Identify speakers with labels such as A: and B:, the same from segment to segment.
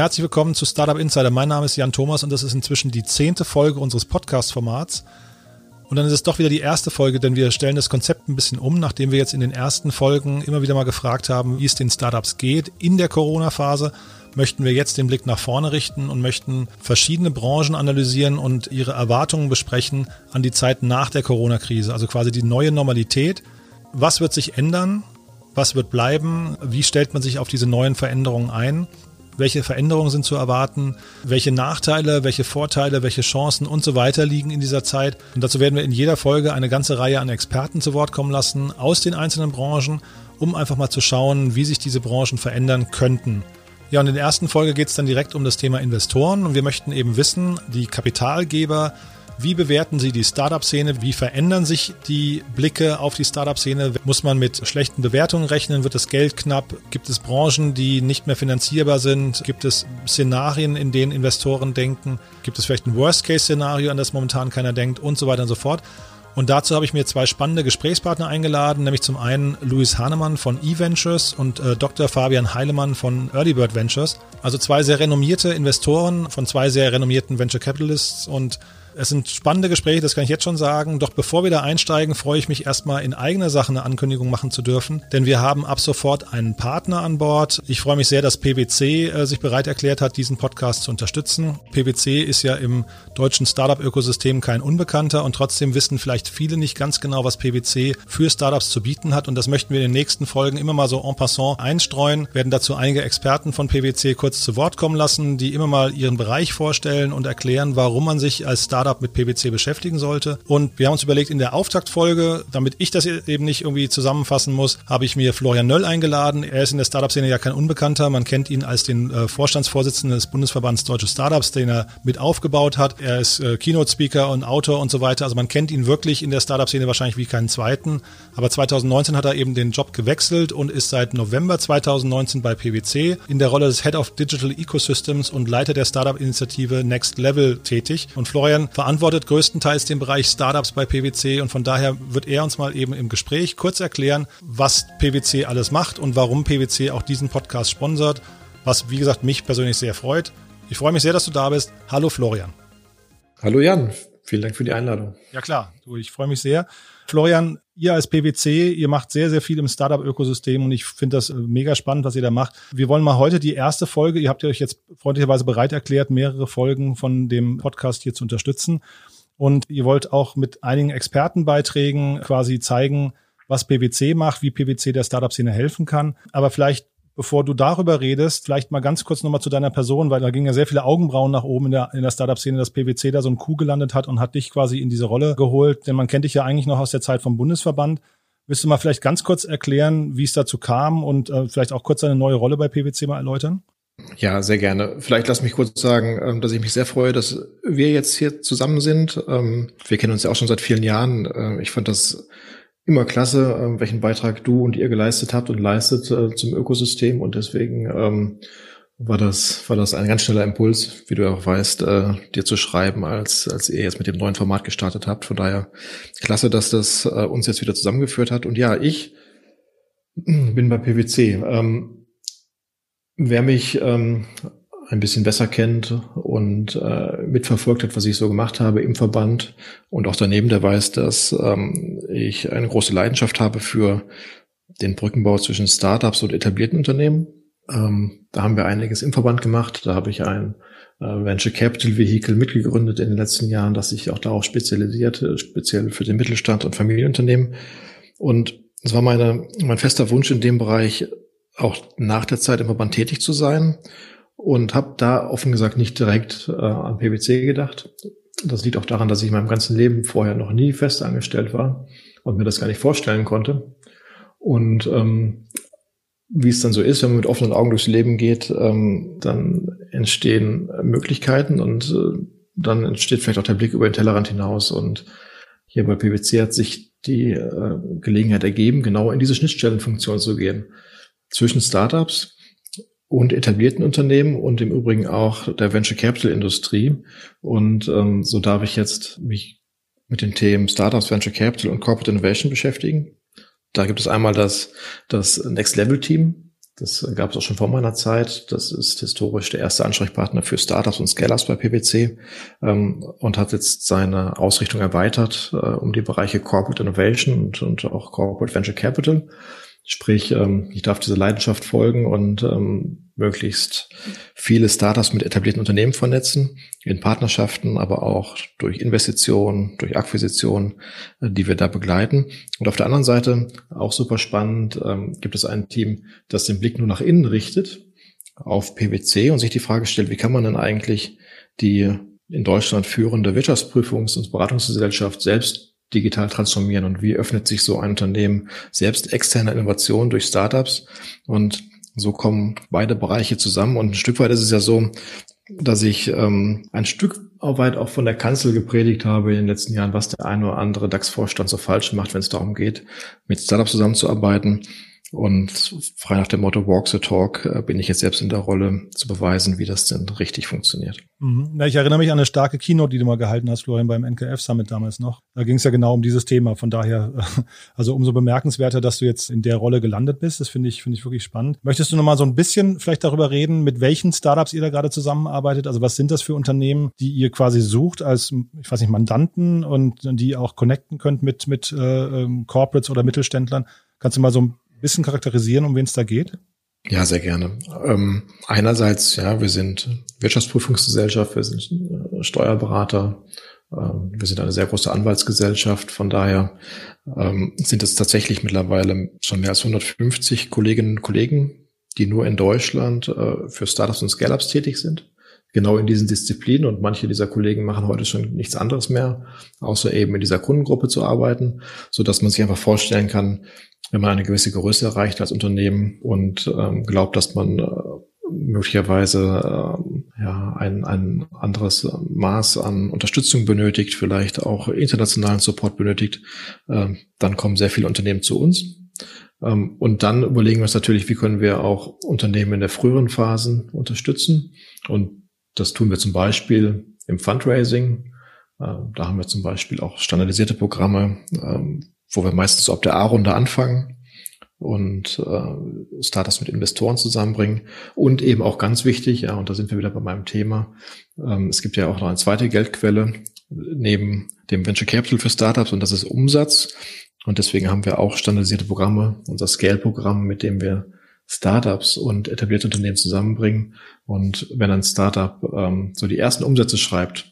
A: Herzlich willkommen zu Startup Insider. Mein Name ist Jan Thomas und das ist inzwischen die zehnte Folge unseres Podcast-Formats. Und dann ist es doch wieder die erste Folge, denn wir stellen das Konzept ein bisschen um, nachdem wir jetzt in den ersten Folgen immer wieder mal gefragt haben, wie es den Startups geht in der Corona-Phase möchten wir jetzt den Blick nach vorne richten und möchten verschiedene Branchen analysieren und ihre Erwartungen besprechen an die Zeit nach der Corona-Krise, also quasi die neue Normalität. Was wird sich ändern? Was wird bleiben? Wie stellt man sich auf diese neuen Veränderungen ein? Welche Veränderungen sind zu erwarten, welche Nachteile, welche Vorteile, welche Chancen und so weiter liegen in dieser Zeit. Und dazu werden wir in jeder Folge eine ganze Reihe an Experten zu Wort kommen lassen aus den einzelnen Branchen, um einfach mal zu schauen, wie sich diese Branchen verändern könnten. Ja, und in der ersten Folge geht es dann direkt um das Thema Investoren und wir möchten eben wissen, die Kapitalgeber, wie bewerten Sie die Startup-Szene? Wie verändern sich die Blicke auf die Startup-Szene? Muss man mit schlechten Bewertungen rechnen? Wird das Geld knapp? Gibt es Branchen, die nicht mehr finanzierbar sind? Gibt es Szenarien, in denen Investoren denken? Gibt es vielleicht ein Worst-Case-Szenario, an das momentan keiner denkt? Und so weiter und so fort. Und dazu habe ich mir zwei spannende Gesprächspartner eingeladen, nämlich zum einen Luis Hahnemann von eVentures und äh, Dr. Fabian Heilemann von Earlybird Ventures. Also zwei sehr renommierte Investoren von zwei sehr renommierten Venture Capitalists und es sind spannende Gespräche, das kann ich jetzt schon sagen. Doch bevor wir da einsteigen, freue ich mich erstmal in eigener Sache eine Ankündigung machen zu dürfen, denn wir haben ab sofort einen Partner an Bord. Ich freue mich sehr, dass PwC äh, sich bereit erklärt hat, diesen Podcast zu unterstützen. PwC ist ja im deutschen Startup-Ökosystem kein Unbekannter und trotzdem wissen vielleicht viele nicht ganz genau, was PwC für Startups zu bieten hat und das möchten wir in den nächsten Folgen immer mal so en passant einstreuen, werden dazu einige Experten von PwC kurz zu Wort kommen lassen, die immer mal ihren Bereich vorstellen und erklären, warum man sich als Startup Startup mit PwC beschäftigen sollte. Und wir haben uns überlegt, in der Auftaktfolge, damit ich das eben nicht irgendwie zusammenfassen muss, habe ich mir Florian Nöll eingeladen. Er ist in der Startup-Szene ja kein Unbekannter. Man kennt ihn als den äh, Vorstandsvorsitzenden des Bundesverbands Deutsche Startups, den er mit aufgebaut hat. Er ist äh, Keynote-Speaker und Autor und so weiter. Also man kennt ihn wirklich in der Startup-Szene wahrscheinlich wie keinen zweiten. Aber 2019 hat er eben den Job gewechselt und ist seit November 2019 bei PwC in der Rolle des Head of Digital Ecosystems und Leiter der Startup-Initiative Next Level tätig. Und Florian verantwortet größtenteils den Bereich Startups bei PwC und von daher wird er uns mal eben im Gespräch kurz erklären, was PwC alles macht und warum PwC auch diesen Podcast sponsert, was wie gesagt mich persönlich sehr freut. Ich freue mich sehr, dass du da bist. Hallo Florian.
B: Hallo Jan, vielen Dank für die Einladung.
A: Ja klar, du, ich freue mich sehr. Florian, ihr als PwC, ihr macht sehr, sehr viel im Startup-Ökosystem und ich finde das äh, mega spannend, was ihr da macht. Wir wollen mal heute die erste Folge, ihr habt euch jetzt freundlicherweise bereit erklärt, mehrere Folgen von dem Podcast hier zu unterstützen. Und ihr wollt auch mit einigen Expertenbeiträgen quasi zeigen, was PwC macht, wie PwC der Startup-Szene helfen kann. Aber vielleicht bevor du darüber redest, vielleicht mal ganz kurz nochmal zu deiner Person, weil da gingen ja sehr viele Augenbrauen nach oben in der, in der Startup-Szene, dass PwC da so ein Kuh gelandet hat und hat dich quasi in diese Rolle geholt. Denn man kennt dich ja eigentlich noch aus der Zeit vom Bundesverband. Willst du mal vielleicht ganz kurz erklären, wie es dazu kam und äh, vielleicht auch kurz deine neue Rolle bei PwC mal erläutern?
B: Ja, sehr gerne. Vielleicht lass mich kurz sagen, ähm, dass ich mich sehr freue, dass wir jetzt hier zusammen sind. Ähm, wir kennen uns ja auch schon seit vielen Jahren. Äh, ich fand das immer klasse, äh, welchen Beitrag du und ihr geleistet habt und leistet äh, zum Ökosystem und deswegen ähm, war das war das ein ganz schneller Impuls, wie du auch weißt, äh, dir zu schreiben, als als ihr jetzt mit dem neuen Format gestartet habt. Von daher klasse, dass das äh, uns jetzt wieder zusammengeführt hat. Und ja, ich bin bei PwC. Ähm, wer mich ähm, ein bisschen besser kennt und äh, mitverfolgt hat, was ich so gemacht habe im Verband und auch daneben, der weiß, dass ähm, ich eine große Leidenschaft habe für den Brückenbau zwischen Startups und etablierten Unternehmen. Ähm, da haben wir einiges im Verband gemacht. Da habe ich ein äh, Venture Capital Vehicle mitgegründet in den letzten Jahren, das sich auch darauf spezialisiert, speziell für den Mittelstand und Familienunternehmen. Und es war meine, mein fester Wunsch in dem Bereich, auch nach der Zeit im Verband tätig zu sein und habe da offen gesagt nicht direkt äh, an PwC gedacht. Das liegt auch daran, dass ich in meinem ganzen Leben vorher noch nie fest angestellt war und mir das gar nicht vorstellen konnte. Und ähm, wie es dann so ist, wenn man mit offenen Augen durchs Leben geht, ähm, dann entstehen Möglichkeiten und äh, dann entsteht vielleicht auch der Blick über den Tellerrand hinaus. Und hier bei PwC hat sich die äh, Gelegenheit ergeben, genau in diese Schnittstellenfunktion zu gehen. Zwischen Startups, und etablierten Unternehmen und im Übrigen auch der Venture Capital Industrie. Und ähm, so darf ich jetzt mich mit den Themen Startups, Venture Capital und Corporate Innovation beschäftigen. Da gibt es einmal das, das Next Level Team. Das gab es auch schon vor meiner Zeit. Das ist historisch der erste Ansprechpartner für Startups und Scale-Ups bei PwC ähm, und hat jetzt seine Ausrichtung erweitert äh, um die Bereiche Corporate Innovation und, und auch Corporate Venture Capital. Sprich, ähm, ich darf diese Leidenschaft folgen und ähm, möglichst viele Startups mit etablierten Unternehmen vernetzen, in Partnerschaften, aber auch durch Investitionen, durch Akquisitionen, äh, die wir da begleiten. Und auf der anderen Seite, auch super spannend, ähm, gibt es ein Team, das den Blick nur nach innen richtet, auf PwC und sich die Frage stellt, wie kann man denn eigentlich die in Deutschland führende Wirtschaftsprüfungs- und Beratungsgesellschaft selbst digital transformieren und wie öffnet sich so ein Unternehmen selbst externe Innovation durch Startups und so kommen beide Bereiche zusammen und ein Stück weit ist es ja so, dass ich ähm, ein Stück weit auch von der Kanzel gepredigt habe in den letzten Jahren, was der eine oder andere DAX-Vorstand so falsch macht, wenn es darum geht, mit Startups zusammenzuarbeiten. Und frei nach dem Motto Walk the Talk äh, bin ich jetzt selbst in der Rolle zu beweisen, wie das denn richtig funktioniert.
A: Mhm. Ja, ich erinnere mich an eine starke Keynote, die du mal gehalten hast, Florian, beim NKF Summit damals noch. Da ging es ja genau um dieses Thema. Von daher, also umso bemerkenswerter, dass du jetzt in der Rolle gelandet bist. Das finde ich, finde ich wirklich spannend. Möchtest du noch mal so ein bisschen vielleicht darüber reden, mit welchen Startups ihr da gerade zusammenarbeitet? Also was sind das für Unternehmen, die ihr quasi sucht als, ich weiß nicht, Mandanten und die auch connecten könnt mit, mit äh, ähm, Corporates oder Mittelständlern? Kannst du mal so ein bisschen charakterisieren, um wen es da geht?
B: Ja, sehr gerne. Ähm, einerseits, ja, wir sind Wirtschaftsprüfungsgesellschaft, wir sind äh, Steuerberater, ähm, wir sind eine sehr große Anwaltsgesellschaft. Von daher ähm, sind es tatsächlich mittlerweile schon mehr als 150 Kolleginnen und Kollegen, die nur in Deutschland äh, für Startups und Scale-Ups tätig sind. Genau in diesen Disziplinen und manche dieser Kollegen machen heute schon nichts anderes mehr, außer eben in dieser Kundengruppe zu arbeiten, so dass man sich einfach vorstellen kann, wenn man eine gewisse Größe erreicht als Unternehmen und ähm, glaubt, dass man äh, möglicherweise äh, ja ein, ein anderes Maß an Unterstützung benötigt, vielleicht auch internationalen Support benötigt, äh, dann kommen sehr viele Unternehmen zu uns. Ähm, und dann überlegen wir uns natürlich, wie können wir auch Unternehmen in der früheren Phasen unterstützen. Und das tun wir zum Beispiel im Fundraising. Äh, da haben wir zum Beispiel auch standardisierte Programme, ähm, wo wir meistens so ab der A-Runde anfangen und äh, Startups mit Investoren zusammenbringen. Und eben auch ganz wichtig, ja, und da sind wir wieder bei meinem Thema, ähm, es gibt ja auch noch eine zweite Geldquelle neben dem Venture Capital für Startups und das ist Umsatz. Und deswegen haben wir auch standardisierte Programme, unser Scale-Programm, mit dem wir Startups und etablierte Unternehmen zusammenbringen. Und wenn ein Startup ähm, so die ersten Umsätze schreibt,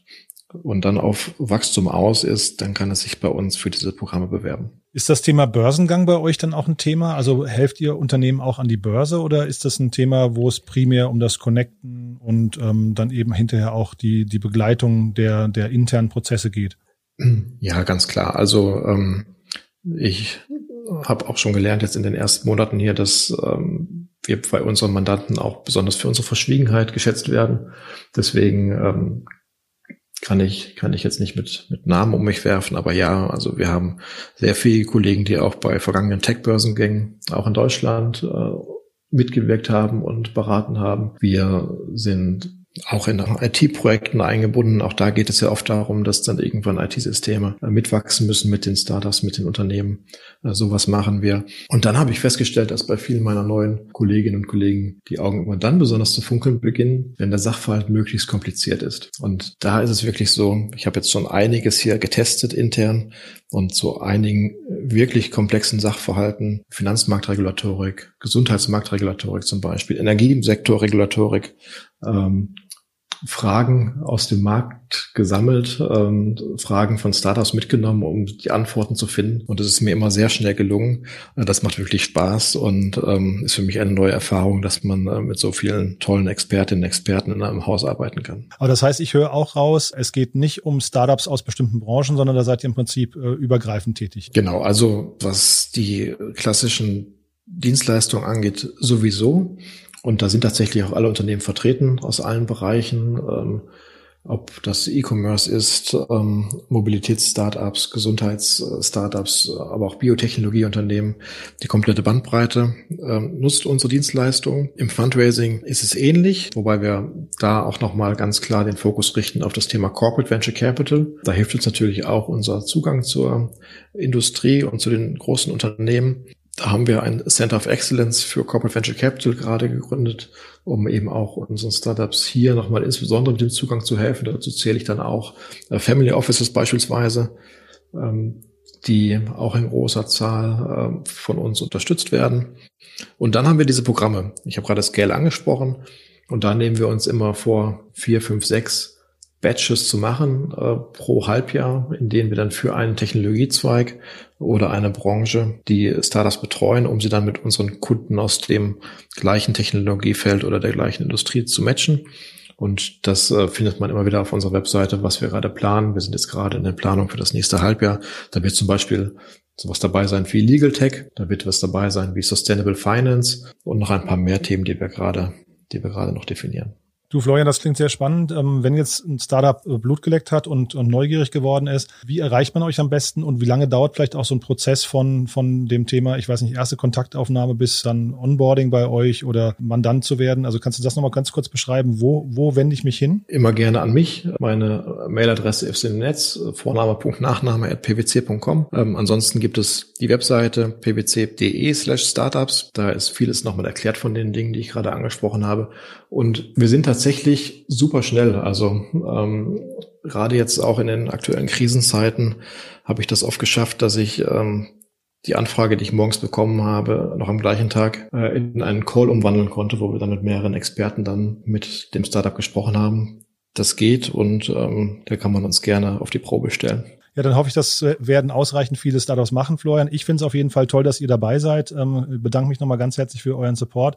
B: und dann auf Wachstum aus ist, dann kann es sich bei uns für diese Programme bewerben.
A: Ist das Thema Börsengang bei euch dann auch ein Thema? Also helft ihr Unternehmen auch an die Börse oder ist das ein Thema, wo es primär um das Connecten und ähm, dann eben hinterher auch die, die Begleitung der, der internen Prozesse geht?
B: Ja, ganz klar. Also ähm, ich habe auch schon gelernt jetzt in den ersten Monaten hier, dass ähm, wir bei unseren Mandanten auch besonders für unsere Verschwiegenheit geschätzt werden. Deswegen ähm, kann ich, kann ich jetzt nicht mit, mit Namen um mich werfen, aber ja, also wir haben sehr viele Kollegen, die auch bei vergangenen Tech-Börsengängen, auch in Deutschland, äh, mitgewirkt haben und beraten haben. Wir sind auch in IT-Projekten eingebunden. Auch da geht es ja oft darum, dass dann irgendwann IT-Systeme äh, mitwachsen müssen mit den Startups, mit den Unternehmen. Äh, sowas machen wir. Und dann habe ich festgestellt, dass bei vielen meiner neuen Kolleginnen und Kollegen die Augen immer dann besonders zu funkeln beginnen, wenn der Sachverhalt möglichst kompliziert ist. Und da ist es wirklich so, ich habe jetzt schon einiges hier getestet intern und zu einigen wirklich komplexen Sachverhalten, Finanzmarktregulatorik, Gesundheitsmarktregulatorik zum Beispiel, Energiesektorregulatorik, ähm, Fragen aus dem Markt gesammelt, ähm, Fragen von Startups mitgenommen, um die Antworten zu finden. Und es ist mir immer sehr schnell gelungen. Äh, das macht wirklich Spaß und ähm, ist für mich eine neue Erfahrung, dass man äh, mit so vielen tollen Expertinnen und Experten in einem Haus arbeiten kann.
A: Aber das heißt, ich höre auch raus, es geht nicht um Startups aus bestimmten Branchen, sondern da seid ihr im Prinzip äh, übergreifend tätig.
B: Genau, also was die klassischen Dienstleistungen angeht, sowieso. Und da sind tatsächlich auch alle Unternehmen vertreten aus allen Bereichen, ähm, ob das E-Commerce ist, ähm, Mobilitäts-Startups, Gesundheits-Startups, aber auch Biotechnologieunternehmen. Die komplette Bandbreite ähm, nutzt unsere Dienstleistung. Im Fundraising ist es ähnlich, wobei wir da auch nochmal ganz klar den Fokus richten auf das Thema Corporate Venture Capital. Da hilft uns natürlich auch unser Zugang zur Industrie und zu den großen Unternehmen. Da haben wir ein Center of Excellence für Corporate Venture Capital gerade gegründet, um eben auch unseren Startups hier nochmal insbesondere mit dem Zugang zu helfen. Dazu zähle ich dann auch äh, Family Offices beispielsweise, ähm, die auch in großer Zahl äh, von uns unterstützt werden. Und dann haben wir diese Programme. Ich habe gerade Scale angesprochen. Und da nehmen wir uns immer vor, vier, fünf, sechs Batches zu machen äh, pro Halbjahr, in denen wir dann für einen Technologiezweig oder eine Branche die Startups betreuen, um sie dann mit unseren Kunden aus dem gleichen Technologiefeld oder der gleichen Industrie zu matchen. Und das äh, findet man immer wieder auf unserer Webseite, was wir gerade planen. Wir sind jetzt gerade in der Planung für das nächste Halbjahr. Da wird zum Beispiel sowas dabei sein wie Legal Tech, da wird was dabei sein wie Sustainable Finance und noch ein paar mehr Themen, die wir gerade, die wir gerade noch definieren.
A: Du, Florian, das klingt sehr spannend. Ähm, wenn jetzt ein Startup äh, Blut geleckt hat und, und, neugierig geworden ist, wie erreicht man euch am besten und wie lange dauert vielleicht auch so ein Prozess von, von dem Thema, ich weiß nicht, erste Kontaktaufnahme bis dann Onboarding bei euch oder Mandant zu werden? Also kannst du das nochmal ganz kurz beschreiben? Wo, wo wende ich mich hin?
B: Immer gerne an mich. Meine Mailadresse ist im Netz, Vorname.nachname at pwc.com. Ähm, ansonsten gibt es die Webseite pwc.de slash startups. Da ist vieles nochmal erklärt von den Dingen, die ich gerade angesprochen habe. Und wir sind tatsächlich super schnell. Also ähm, gerade jetzt auch in den aktuellen Krisenzeiten habe ich das oft geschafft, dass ich ähm, die Anfrage, die ich morgens bekommen habe, noch am gleichen Tag äh, in einen Call umwandeln konnte, wo wir dann mit mehreren Experten dann mit dem Startup gesprochen haben. Das geht und ähm, da kann man uns gerne auf die Probe stellen.
A: Ja, dann hoffe ich, dass werden ausreichend viele Startups machen, Florian. Ich finde es auf jeden Fall toll, dass ihr dabei seid. Ähm, bedanke mich nochmal ganz herzlich für euren Support.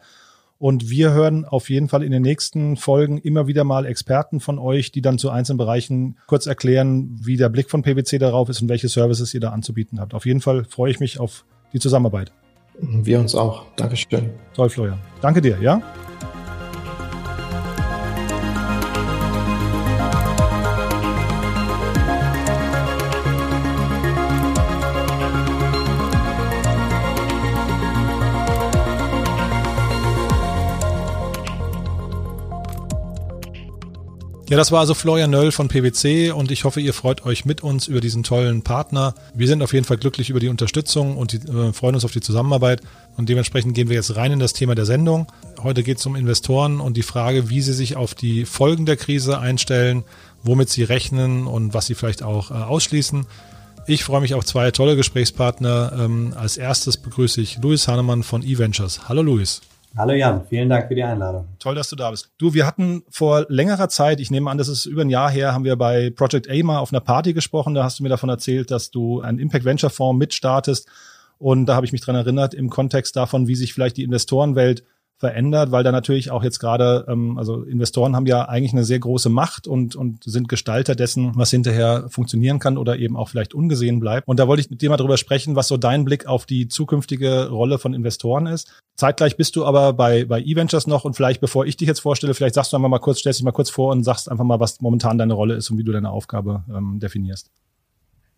A: Und wir hören auf jeden Fall in den nächsten Folgen immer wieder mal Experten von euch, die dann zu einzelnen Bereichen kurz erklären, wie der Blick von PwC darauf ist und welche Services ihr da anzubieten habt. Auf jeden Fall freue ich mich auf die Zusammenarbeit.
B: Wir uns auch. Dankeschön.
A: Toll, Florian. Danke dir, ja? Ja, das war also Florian Nöll von PwC und ich hoffe, ihr freut euch mit uns über diesen tollen Partner. Wir sind auf jeden Fall glücklich über die Unterstützung und die, äh, freuen uns auf die Zusammenarbeit. Und dementsprechend gehen wir jetzt rein in das Thema der Sendung. Heute geht es um Investoren und die Frage, wie sie sich auf die Folgen der Krise einstellen, womit sie rechnen und was sie vielleicht auch äh, ausschließen. Ich freue mich auf zwei tolle Gesprächspartner. Ähm, als erstes begrüße ich Luis Hahnemann von eVentures. Hallo Luis.
C: Hallo Jan, vielen Dank für die Einladung.
A: Toll, dass du da bist. Du, wir hatten vor längerer Zeit, ich nehme an, das ist über ein Jahr her, haben wir bei Project A mal auf einer Party gesprochen. Da hast du mir davon erzählt, dass du einen Impact Venture Fonds mitstartest. Und da habe ich mich dran erinnert, im Kontext davon, wie sich vielleicht die Investorenwelt verändert, weil da natürlich auch jetzt gerade, ähm, also Investoren haben ja eigentlich eine sehr große Macht und, und sind Gestalter dessen, was hinterher funktionieren kann oder eben auch vielleicht ungesehen bleibt. Und da wollte ich mit dir mal drüber sprechen, was so dein Blick auf die zukünftige Rolle von Investoren ist. Zeitgleich bist du aber bei, bei E-Ventures noch und vielleicht, bevor ich dich jetzt vorstelle, vielleicht sagst du einfach mal kurz, stellst dich mal kurz vor und sagst einfach mal, was momentan deine Rolle ist und wie du deine Aufgabe ähm, definierst.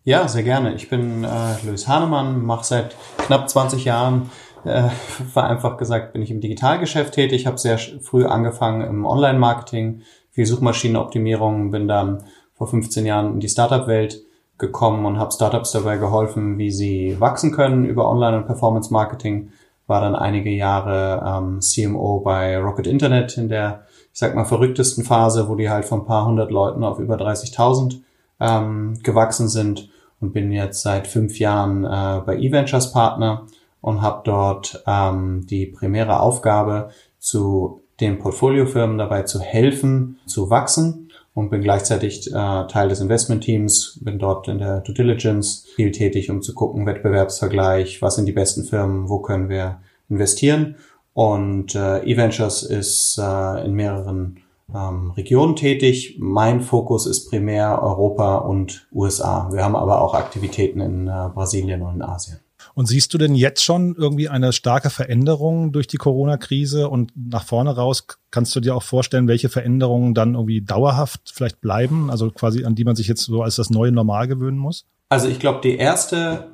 C: Ja, sehr gerne. Ich bin äh, Luis Hahnemann, mache seit knapp 20 Jahren äh, vereinfacht gesagt bin ich im Digitalgeschäft tätig, habe sehr früh angefangen im Online-Marketing, viel Suchmaschinenoptimierung, bin dann vor 15 Jahren in die Startup-Welt gekommen und habe Startups dabei geholfen, wie sie wachsen können über Online- und Performance-Marketing. War dann einige Jahre ähm, CMO bei Rocket Internet in der, ich sag mal, verrücktesten Phase, wo die halt von ein paar hundert Leuten auf über 30.000 ähm, gewachsen sind und bin jetzt seit fünf Jahren äh, bei eVentures Partner und habe dort ähm, die primäre Aufgabe, zu den Portfoliofirmen dabei zu helfen, zu wachsen und bin gleichzeitig äh, Teil des Investmentteams, bin dort in der Due Diligence viel tätig, um zu gucken, Wettbewerbsvergleich, was sind die besten Firmen, wo können wir investieren. Und äh, eVentures ist äh, in mehreren ähm, Regionen tätig. Mein Fokus ist primär Europa und USA. Wir haben aber auch Aktivitäten in äh, Brasilien und in Asien.
A: Und siehst du denn jetzt schon irgendwie eine starke Veränderung durch die Corona-Krise und nach vorne raus kannst du dir auch vorstellen, welche Veränderungen dann irgendwie dauerhaft vielleicht bleiben, also quasi an die man sich jetzt so als das neue Normal gewöhnen muss?
C: Also ich glaube, die erste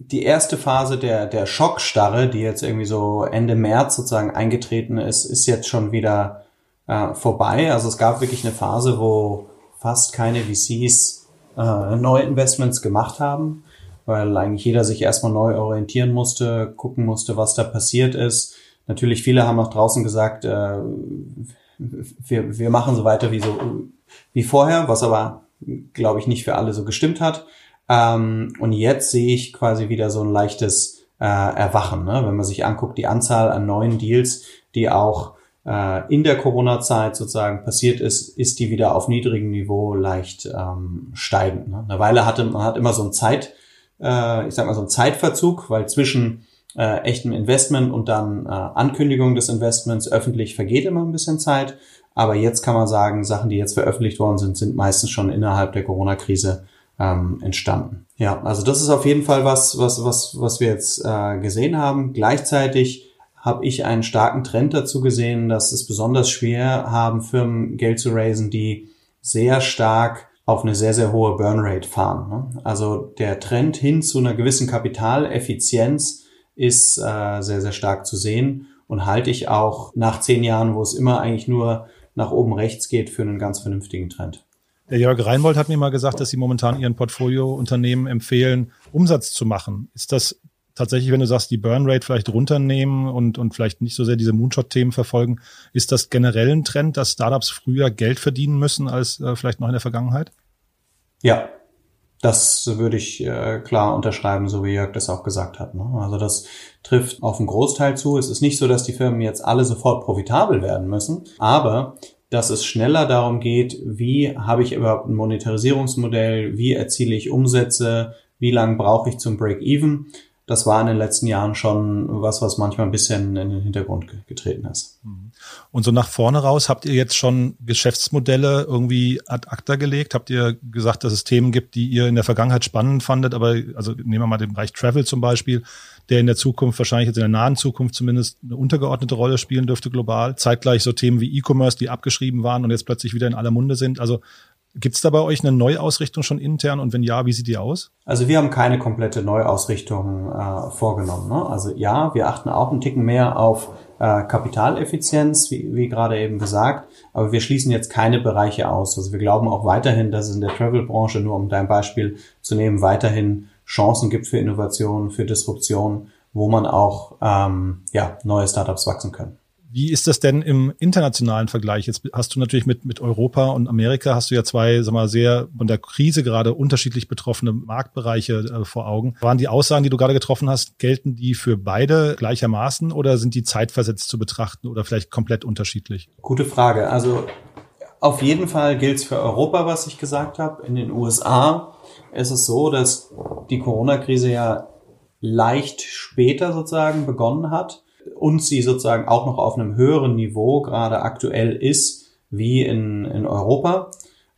C: die erste Phase der, der Schockstarre, die jetzt irgendwie so Ende März sozusagen eingetreten ist, ist jetzt schon wieder äh, vorbei. Also es gab wirklich eine Phase, wo fast keine VCs äh, neue Investments gemacht haben. Weil eigentlich jeder sich erstmal neu orientieren musste, gucken musste, was da passiert ist. Natürlich viele haben auch draußen gesagt, äh, wir, wir machen so weiter wie so wie vorher, was aber glaube ich nicht für alle so gestimmt hat. Ähm, und jetzt sehe ich quasi wieder so ein leichtes äh, Erwachen, ne? wenn man sich anguckt, die Anzahl an neuen Deals, die auch äh, in der Corona-Zeit sozusagen passiert ist, ist die wieder auf niedrigem Niveau leicht ähm, steigend. Ne? Eine Weile hatte man hat immer so ein Zeit, äh, ich sag mal so ein Zeitverzug, weil zwischen äh, echtem Investment und dann äh, Ankündigung des Investments öffentlich vergeht immer ein bisschen Zeit. Aber jetzt kann man sagen, Sachen, die jetzt veröffentlicht worden sind, sind meistens schon innerhalb der Corona-Krise ähm, entstanden. Ja, also das ist auf jeden Fall was, was, was, was wir jetzt äh, gesehen haben. Gleichzeitig habe ich einen starken Trend dazu gesehen, dass es besonders schwer haben, Firmen Geld zu raisen, die sehr stark auf eine sehr, sehr hohe Burnrate fahren. Ne? Also der Trend hin zu einer gewissen Kapitaleffizienz ist äh, sehr, sehr stark zu sehen und halte ich auch nach zehn Jahren, wo es immer eigentlich nur nach oben rechts geht, für einen ganz vernünftigen Trend.
A: Der Jörg Reinbold hat mir mal gesagt, dass Sie momentan Ihren Portfoliounternehmen empfehlen, Umsatz zu machen. Ist das tatsächlich, wenn du sagst, die Burnrate vielleicht runternehmen und, und vielleicht nicht so sehr diese Moonshot-Themen verfolgen, ist das generell ein Trend, dass Startups früher Geld verdienen müssen als äh, vielleicht noch in der Vergangenheit?
C: Ja, das würde ich äh, klar unterschreiben, so wie Jörg das auch gesagt hat. Ne? Also das trifft auf einen Großteil zu. Es ist nicht so, dass die Firmen jetzt alle sofort profitabel werden müssen, aber dass es schneller darum geht, wie habe ich überhaupt ein Monetarisierungsmodell, wie erziele ich Umsätze, wie lange brauche ich zum Break-Even. Das war in den letzten Jahren schon was, was manchmal ein bisschen in den Hintergrund getreten ist. Mhm.
A: Und so nach vorne raus, habt ihr jetzt schon Geschäftsmodelle irgendwie ad acta gelegt? Habt ihr gesagt, dass es Themen gibt, die ihr in der Vergangenheit spannend fandet? Aber also nehmen wir mal den Bereich Travel zum Beispiel der in der Zukunft, wahrscheinlich jetzt in der nahen Zukunft zumindest, eine untergeordnete Rolle spielen dürfte global. Zeitgleich so Themen wie E-Commerce, die abgeschrieben waren und jetzt plötzlich wieder in aller Munde sind. Also Gibt es da bei euch eine Neuausrichtung schon intern und wenn ja, wie sieht die aus?
C: Also wir haben keine komplette Neuausrichtung äh, vorgenommen. Ne? Also ja, wir achten auch einen Ticken mehr auf äh, Kapitaleffizienz, wie, wie gerade eben gesagt, aber wir schließen jetzt keine Bereiche aus. Also wir glauben auch weiterhin, dass es in der Travel-Branche, nur um dein Beispiel zu nehmen, weiterhin Chancen gibt für Innovation, für Disruption, wo man auch ähm, ja, neue Startups wachsen können.
A: Wie ist das denn im internationalen Vergleich? Jetzt hast du natürlich mit, mit Europa und Amerika hast du ja zwei, sag mal, sehr von der Krise gerade unterschiedlich betroffene Marktbereiche äh, vor Augen. Waren die Aussagen, die du gerade getroffen hast, gelten die für beide gleichermaßen oder sind die zeitversetzt zu betrachten oder vielleicht komplett unterschiedlich?
C: Gute Frage. Also auf jeden Fall gilt es für Europa, was ich gesagt habe. In den USA ist es so, dass die Corona-Krise ja leicht später sozusagen begonnen hat und sie sozusagen auch noch auf einem höheren Niveau gerade aktuell ist wie in, in Europa.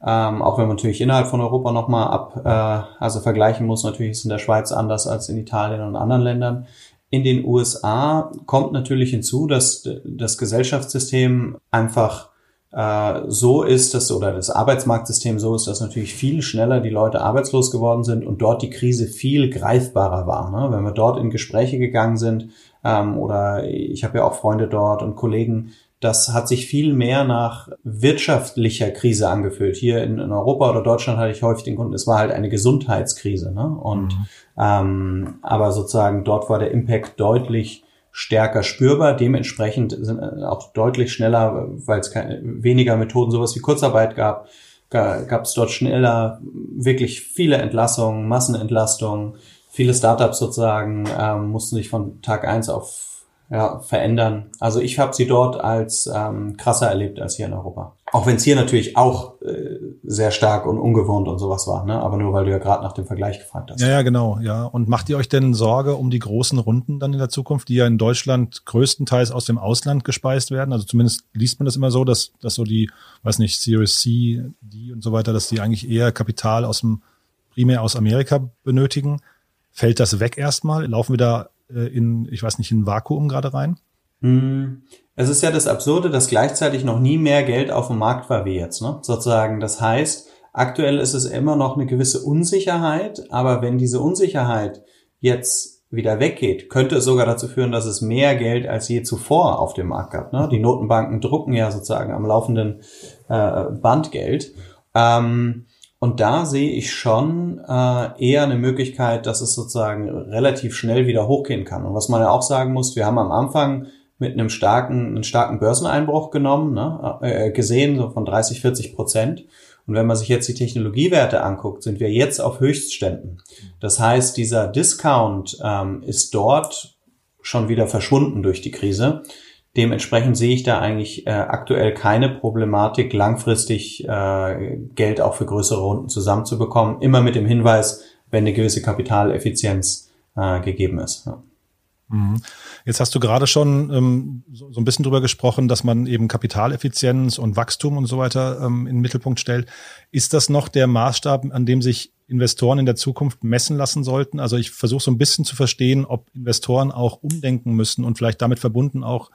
C: Ähm, auch wenn man natürlich innerhalb von Europa nochmal ab, äh, also vergleichen muss, natürlich ist in der Schweiz anders als in Italien und anderen Ländern. In den USA kommt natürlich hinzu, dass das Gesellschaftssystem einfach so ist, dass oder das Arbeitsmarktsystem so ist, dass natürlich viel schneller die Leute arbeitslos geworden sind und dort die Krise viel greifbarer war. Ne? Wenn wir dort in Gespräche gegangen sind ähm, oder ich habe ja auch Freunde dort und Kollegen, das hat sich viel mehr nach wirtschaftlicher Krise angefühlt. Hier in, in Europa oder Deutschland hatte ich häufig den Kunden, es war halt eine Gesundheitskrise. Ne? Und mhm. ähm, aber sozusagen dort war der Impact deutlich stärker spürbar. Dementsprechend sind äh, auch deutlich schneller, weil es weniger Methoden, sowas wie Kurzarbeit gab, gab es dort schneller wirklich viele Entlassungen, Massenentlastungen. Viele Startups sozusagen ähm, mussten sich von Tag eins auf ja, verändern. Also ich habe sie dort als ähm, krasser erlebt als hier in Europa. Auch wenn es hier natürlich auch äh, sehr stark und ungewohnt und sowas war, ne? aber nur weil du ja gerade nach dem Vergleich gefragt hast.
A: Ja, ja, genau, ja. Und macht ihr euch denn Sorge um die großen Runden dann in der Zukunft, die ja in Deutschland größtenteils aus dem Ausland gespeist werden? Also zumindest liest man das immer so, dass, dass so die, weiß nicht, Series C, D und so weiter, dass die eigentlich eher Kapital aus dem, primär aus Amerika benötigen. Fällt das weg erstmal? Laufen wir da äh, in, ich weiß nicht, in ein Vakuum gerade rein?
C: Hm. Es ist ja das Absurde, dass gleichzeitig noch nie mehr Geld auf dem Markt war wie jetzt, ne? Sozusagen. Das heißt, aktuell ist es immer noch eine gewisse Unsicherheit, aber wenn diese Unsicherheit jetzt wieder weggeht, könnte es sogar dazu führen, dass es mehr Geld als je zuvor auf dem Markt gab. Ne? Die Notenbanken drucken ja sozusagen am laufenden äh, Band Geld. Ähm, Und da sehe ich schon äh, eher eine Möglichkeit, dass es sozusagen relativ schnell wieder hochgehen kann. Und was man ja auch sagen muss, wir haben am Anfang mit einem starken, einen starken Börseneinbruch genommen, ne, äh, gesehen, so von 30, 40 Prozent. Und wenn man sich jetzt die Technologiewerte anguckt, sind wir jetzt auf Höchstständen. Das heißt, dieser Discount ähm, ist dort schon wieder verschwunden durch die Krise. Dementsprechend sehe ich da eigentlich äh, aktuell keine Problematik, langfristig äh, Geld auch für größere Runden zusammenzubekommen. Immer mit dem Hinweis, wenn eine gewisse Kapitaleffizienz äh, gegeben ist. Ja.
A: Mhm. Jetzt hast du gerade schon ähm, so, so, ein bisschen drüber gesprochen, dass man eben Kapitaleffizienz und Wachstum und so weiter ähm, in den Mittelpunkt stellt. Ist das noch der Maßstab, an dem sich Investoren in der Zukunft messen lassen sollten? Also ich versuche so ein bisschen zu verstehen, ob Investoren auch umdenken müssen und vielleicht damit verbunden auch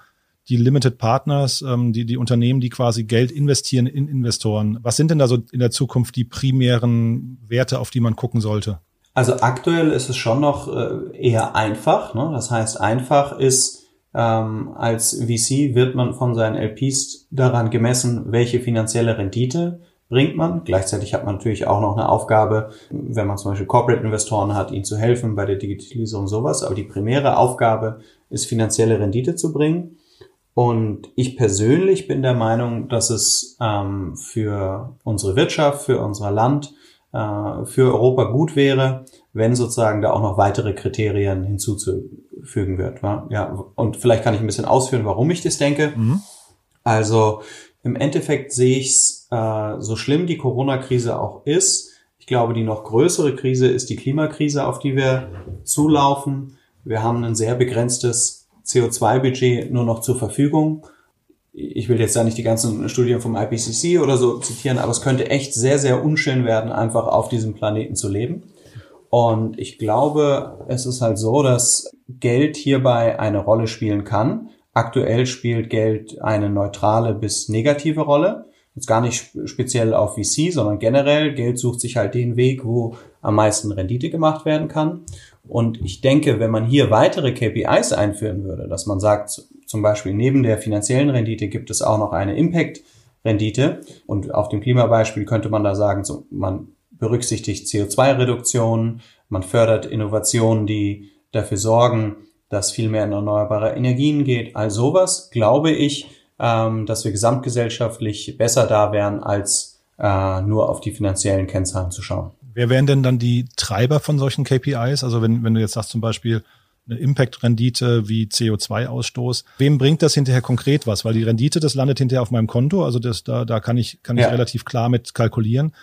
A: die Limited Partners, ähm, die, die Unternehmen, die quasi Geld investieren in Investoren. Was sind denn da so in der Zukunft die primären Werte, auf die man gucken sollte?
C: Also aktuell ist es schon noch äh, eher einfach. Ne? Das heißt, einfach ist, ähm, als VC wird man von seinen LPs daran gemessen, welche finanzielle Rendite bringt man. Gleichzeitig hat man natürlich auch noch eine Aufgabe, wenn man zum Beispiel Corporate-Investoren hat, ihnen zu helfen bei der Digitalisierung sowas. Aber die primäre Aufgabe ist, finanzielle Rendite zu bringen. Und ich persönlich bin der Meinung, dass es ähm, für unsere Wirtschaft, für unser Land äh, für Europa gut wäre, wenn sozusagen da auch noch weitere Kriterien hinzuzufügen wird. Ja, und vielleicht kann ich ein bisschen ausführen, warum ich das denke. Mhm. Also im Endeffekt sehe ich es, äh, so schlimm die Corona-Krise auch ist. Ich glaube, die noch größere Krise ist die Klimakrise, auf die wir zulaufen. Wir haben ein sehr begrenztes CO2-Budget nur noch zur Verfügung ich will jetzt da nicht die ganzen Studien vom IPCC oder so zitieren, aber es könnte echt sehr, sehr unschön werden, einfach auf diesem Planeten zu leben. Und ich glaube, es ist halt so, dass Geld hierbei eine Rolle spielen kann. Aktuell spielt Geld eine neutrale bis negative Rolle. Jetzt gar nicht speziell auf VC, sondern generell. Geld sucht sich halt den Weg, wo am meisten Rendite gemacht werden kann. Und ich denke, wenn man hier weitere KPIs einführen würde, dass man sagt, zum Beispiel neben der finanziellen Rendite gibt es auch noch eine Impact-Rendite. Und auf dem Klimabeispiel könnte man da sagen, so, man berücksichtigt CO2-Reduktion, man fördert Innovationen, die dafür sorgen, dass viel mehr in erneuerbare Energien geht. All sowas glaube ich, ähm, dass wir gesamtgesellschaftlich besser da wären, als äh, nur auf die finanziellen Kennzahlen zu schauen.
A: Wer wären denn dann die Treiber von solchen KPIs? Also wenn, wenn du jetzt sagst zum Beispiel, eine Impact-Rendite wie CO2-Ausstoß. Wem bringt das hinterher konkret was? Weil die Rendite, das landet hinterher auf meinem Konto, also das, da, da kann ich, kann ich ja. relativ klar mit kalkulieren.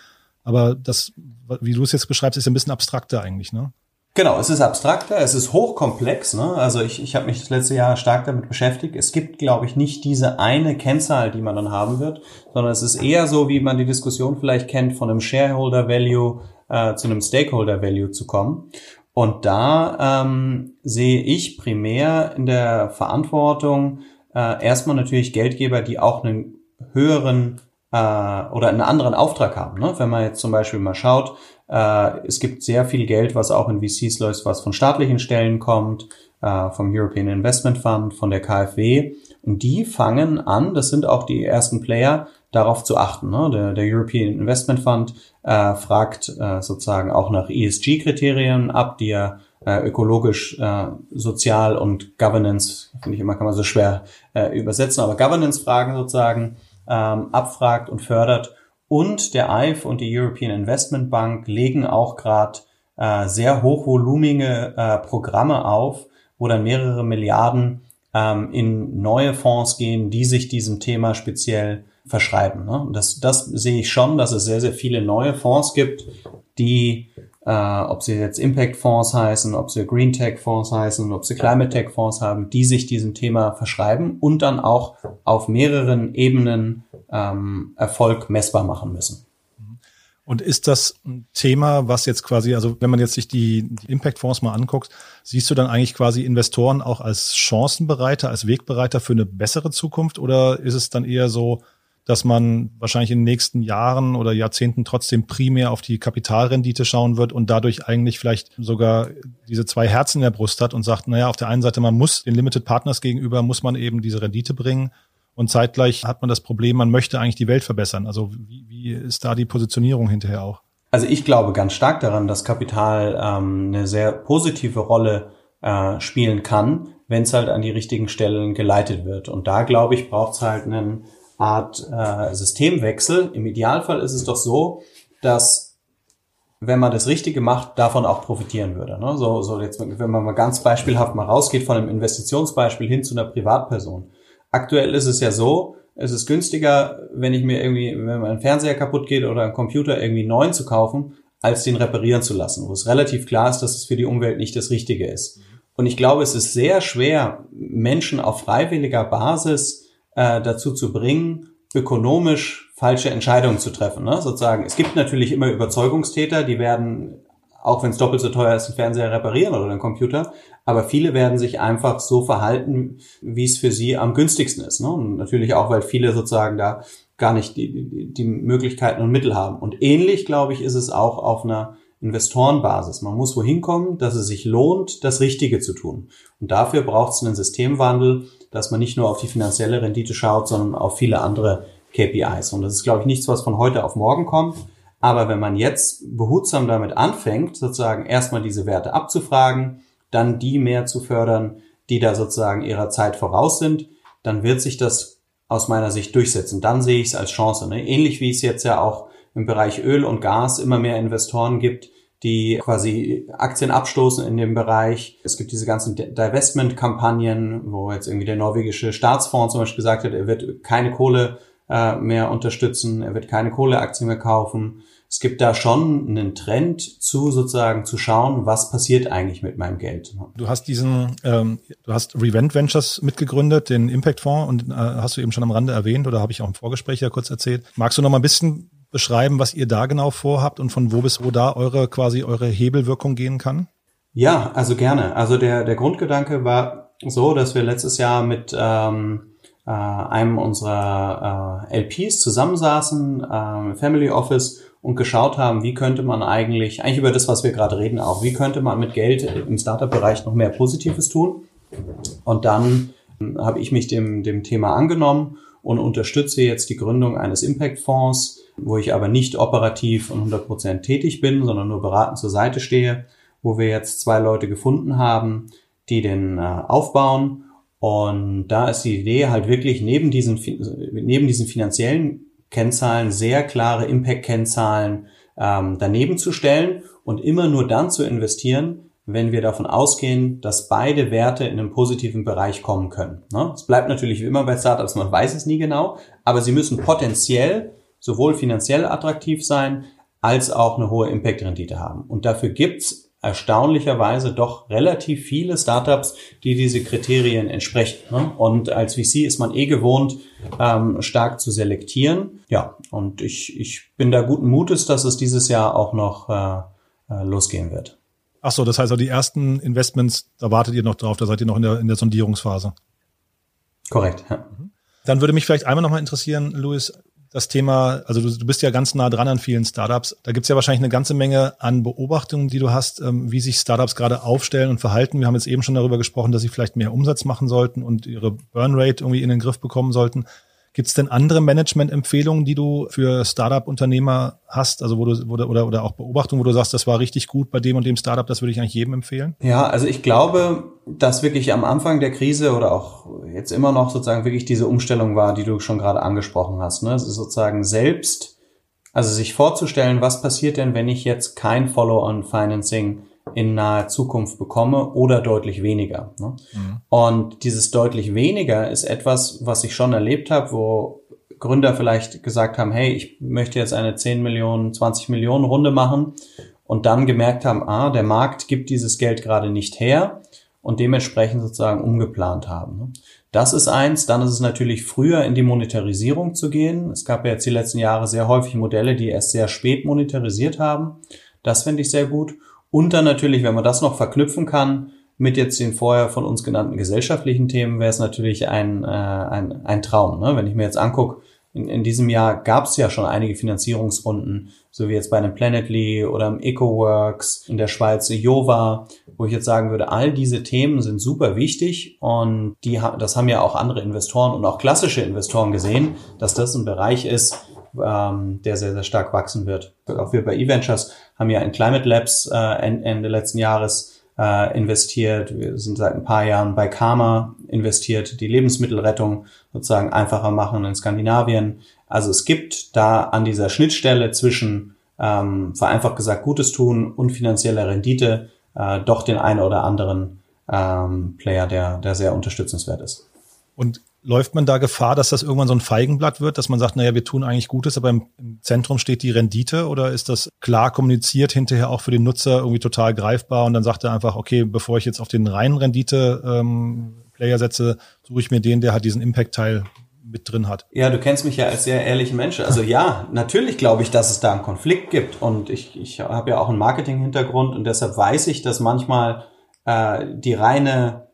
A: Aber das, wie du es jetzt beschreibst, ist ein bisschen abstrakter eigentlich, ne?
C: Genau, es ist abstrakter, es ist hochkomplex. Ne? Also ich, ich habe mich das letzte Jahr stark damit beschäftigt. Es gibt, glaube ich, nicht diese eine Kennzahl, die man dann haben wird, sondern es ist eher so, wie man die Diskussion vielleicht kennt, von einem Shareholder Value äh, zu einem Stakeholder Value zu kommen. Und da ähm, sehe ich primär in der Verantwortung äh, erstmal natürlich Geldgeber, die auch einen höheren äh, oder einen anderen Auftrag haben. Ne? Wenn man jetzt zum Beispiel mal schaut, äh, es gibt sehr viel Geld, was auch in VCs läuft, was von staatlichen Stellen kommt, äh, vom European Investment Fund, von der KfW. Und die fangen an, das sind auch die ersten Player, darauf zu achten. Ne? Der, der European Investment Fund äh, fragt äh, sozusagen auch nach ESG-Kriterien ab, die er äh, ökologisch, äh, sozial und Governance, finde ich immer, kann man so schwer äh, übersetzen, aber Governance-Fragen sozusagen ähm, abfragt und fördert. Und der EIF und die European Investment Bank legen auch gerade äh, sehr hochvolumige äh, Programme auf, wo dann mehrere Milliarden ähm, in neue Fonds gehen, die sich diesem Thema speziell verschreiben. Ne? Das, das sehe ich schon, dass es sehr, sehr viele neue Fonds gibt, die, äh, ob sie jetzt Impact-Fonds heißen, ob sie Green Tech-Fonds heißen, ob sie Climate Tech-Fonds haben, die sich diesem Thema verschreiben und dann auch auf mehreren Ebenen ähm, Erfolg messbar machen müssen.
A: Und ist das ein Thema, was jetzt quasi, also wenn man jetzt sich die, Impact-Fonds mal anguckt, siehst du dann eigentlich quasi Investoren auch als Chancenbereiter, als Wegbereiter für eine bessere Zukunft oder ist es dann eher so, dass man wahrscheinlich in den nächsten Jahren oder Jahrzehnten trotzdem primär auf die Kapitalrendite schauen wird und dadurch eigentlich vielleicht sogar diese zwei Herzen in der Brust hat und sagt, naja, auf der einen Seite, man muss den Limited Partners gegenüber, muss man eben diese Rendite bringen und zeitgleich hat man das Problem, man möchte eigentlich die Welt verbessern. Also wie, wie ist da die Positionierung hinterher auch?
C: Also ich glaube ganz stark daran, dass Kapital ähm, eine sehr positive Rolle äh, spielen kann, wenn es halt an die richtigen Stellen geleitet wird. Und da glaube ich, braucht es halt einen Art äh, Systemwechsel. Im Idealfall ist es doch so, dass wenn man das Richtige macht, davon auch profitieren würde. Ne? So, so jetzt, wenn man mal ganz beispielhaft mal rausgeht von einem Investitionsbeispiel hin zu einer Privatperson. Aktuell ist es ja so, es ist günstiger, wenn ich mir irgendwie, wenn mein Fernseher kaputt geht oder ein Computer irgendwie neuen zu kaufen, als den reparieren zu lassen, wo es relativ klar ist, dass es für die Umwelt nicht das Richtige ist. Und ich glaube, es ist sehr schwer, Menschen auf freiwilliger Basis äh, dazu zu bringen, ökonomisch falsche Entscheidungen zu treffen. Ne? Sozusagen, es gibt natürlich immer Überzeugungstäter, die werden, auch wenn es doppelt so teuer ist, einen Fernseher reparieren oder einen Computer, aber viele werden sich einfach so verhalten, wie es für sie am günstigsten ist. Ne? Und natürlich auch, weil viele sozusagen da gar nicht die, die, die Möglichkeiten und Mittel haben. Und ähnlich, glaube ich, ist es auch auf einer Investorenbasis. Man muss wohin kommen, dass es sich lohnt, das Richtige zu tun. Und dafür braucht es einen Systemwandel, dass man nicht nur auf die finanzielle Rendite schaut, sondern auf viele andere KPIs. Und das ist, glaube ich, nichts, was von heute auf morgen kommt. Aber wenn man jetzt behutsam damit anfängt, sozusagen erstmal diese Werte abzufragen, dann die mehr zu fördern, die da sozusagen ihrer Zeit voraus sind, dann wird sich das aus meiner Sicht durchsetzen. Dann sehe ich es als Chance. Ne? Ähnlich wie es jetzt ja auch im Bereich Öl und Gas immer mehr Investoren gibt, die quasi Aktien abstoßen in dem Bereich. Es gibt diese ganzen Divestment-Kampagnen, wo jetzt irgendwie der norwegische Staatsfonds zum Beispiel gesagt hat, er wird keine Kohle äh, mehr unterstützen, er wird keine Kohleaktien mehr kaufen. Es gibt da schon einen Trend zu sozusagen zu schauen, was passiert eigentlich mit meinem Geld.
A: Du hast diesen, ähm, du hast Revent Ventures mitgegründet, den Impact Fonds, und äh, hast du eben schon am Rande erwähnt oder habe ich auch im Vorgespräch ja kurz erzählt. Magst du noch mal ein bisschen beschreiben, was ihr da genau vorhabt und von wo bis wo da eure quasi eure Hebelwirkung gehen kann?
C: Ja, also gerne. Also der, der Grundgedanke war so, dass wir letztes Jahr mit ähm, äh, einem unserer äh, LPs zusammensaßen, äh, Family Office, und geschaut haben, wie könnte man eigentlich, eigentlich über das, was wir gerade reden, auch, wie könnte man mit Geld im Startup-Bereich noch mehr Positives tun? Und dann äh, habe ich mich dem, dem Thema angenommen und unterstütze jetzt die Gründung eines Impact-Fonds, wo ich aber nicht operativ und 100% tätig bin, sondern nur beratend zur Seite stehe, wo wir jetzt zwei Leute gefunden haben, die den äh, aufbauen. Und da ist die Idee halt wirklich neben diesen, neben diesen finanziellen Kennzahlen sehr klare Impact-Kennzahlen ähm, daneben zu stellen und immer nur dann zu investieren, wenn wir davon ausgehen, dass beide Werte in einem positiven Bereich kommen können. Ne? Es bleibt natürlich wie immer bei Startups, man weiß es nie genau, aber sie müssen potenziell sowohl finanziell attraktiv sein, als auch eine hohe Impact-Rendite haben. Und dafür gibt's erstaunlicherweise doch relativ viele Startups, die diese Kriterien entsprechen. Ne? Und als VC ist man eh gewohnt, ähm, stark zu selektieren. Ja, und ich, ich bin da guten Mutes, dass es dieses Jahr auch noch äh, äh losgehen wird.
A: Ach so, das heißt also die ersten Investments, da wartet ihr noch drauf, da seid ihr noch in der, in der Sondierungsphase.
C: Korrekt, ja.
A: Dann würde mich vielleicht einmal nochmal interessieren, Luis, das Thema, also du, du bist ja ganz nah dran an vielen Startups. Da gibt's ja wahrscheinlich eine ganze Menge an Beobachtungen, die du hast, ähm, wie sich Startups gerade aufstellen und verhalten. Wir haben jetzt eben schon darüber gesprochen, dass sie vielleicht mehr Umsatz machen sollten und ihre Burnrate irgendwie in den Griff bekommen sollten. Gibt es denn andere Management-Empfehlungen, die du für Startup-Unternehmer hast, also wo du oder, oder, oder auch Beobachtungen, wo du sagst, das war richtig gut bei dem und dem Startup, das würde ich eigentlich jedem empfehlen?
C: Ja, also ich glaube, dass wirklich am Anfang der Krise oder auch jetzt immer noch sozusagen wirklich diese Umstellung war, die du schon gerade angesprochen hast. Ne? Es ist sozusagen selbst, also sich vorzustellen, was passiert denn, wenn ich jetzt kein Follow-on-Financing in naher Zukunft bekomme oder deutlich weniger. Ne? Mhm. Und dieses deutlich weniger ist etwas, was ich schon erlebt habe, wo Gründer vielleicht gesagt haben, hey, ich möchte jetzt eine 10 Millionen, 20 Millionen Runde machen und dann gemerkt haben, ah, der Markt gibt dieses Geld gerade nicht her und dementsprechend sozusagen umgeplant haben. Ne? Das ist eins. Dann ist es natürlich früher in die Monetarisierung zu gehen. Es gab ja jetzt die letzten Jahre sehr häufig Modelle, die erst sehr spät monetarisiert haben. Das finde ich sehr gut. Und dann natürlich, wenn man das noch verknüpfen kann mit jetzt den vorher von uns genannten gesellschaftlichen Themen, wäre es natürlich ein, äh, ein, ein Traum. Ne? Wenn ich mir jetzt angucke, in, in diesem Jahr gab es ja schon einige Finanzierungsrunden, so wie jetzt bei einem Planetly oder im EcoWorks, in der Schweiz Jova, wo ich jetzt sagen würde, all diese Themen sind super wichtig und die, das haben ja auch andere Investoren und auch klassische Investoren gesehen, dass das ein Bereich ist, ähm, der sehr, sehr stark wachsen wird. Auch wir bei eVentures haben ja in Climate Labs äh, Ende letzten Jahres äh, investiert. Wir sind seit ein paar Jahren bei Karma investiert, die Lebensmittelrettung sozusagen einfacher machen in Skandinavien. Also es gibt da an dieser Schnittstelle zwischen ähm, vereinfacht gesagt Gutes tun und finanzieller Rendite äh, doch den einen oder anderen ähm, Player, der, der sehr unterstützenswert ist.
A: Und läuft man da Gefahr, dass das irgendwann so ein Feigenblatt wird, dass man sagt, naja, wir tun eigentlich Gutes, aber im, Zentrum steht die Rendite oder ist das klar kommuniziert hinterher auch für den Nutzer irgendwie total greifbar und dann sagt er einfach, okay, bevor ich jetzt auf den reinen Rendite-Player ähm, setze, suche ich mir den, der halt diesen Impact-Teil mit drin hat.
C: Ja, du kennst mich ja als sehr ehrliche Mensch. Also ja, natürlich glaube ich, dass es da einen Konflikt gibt und ich, ich habe ja auch einen Marketing-Hintergrund und deshalb weiß ich, dass manchmal äh, die reine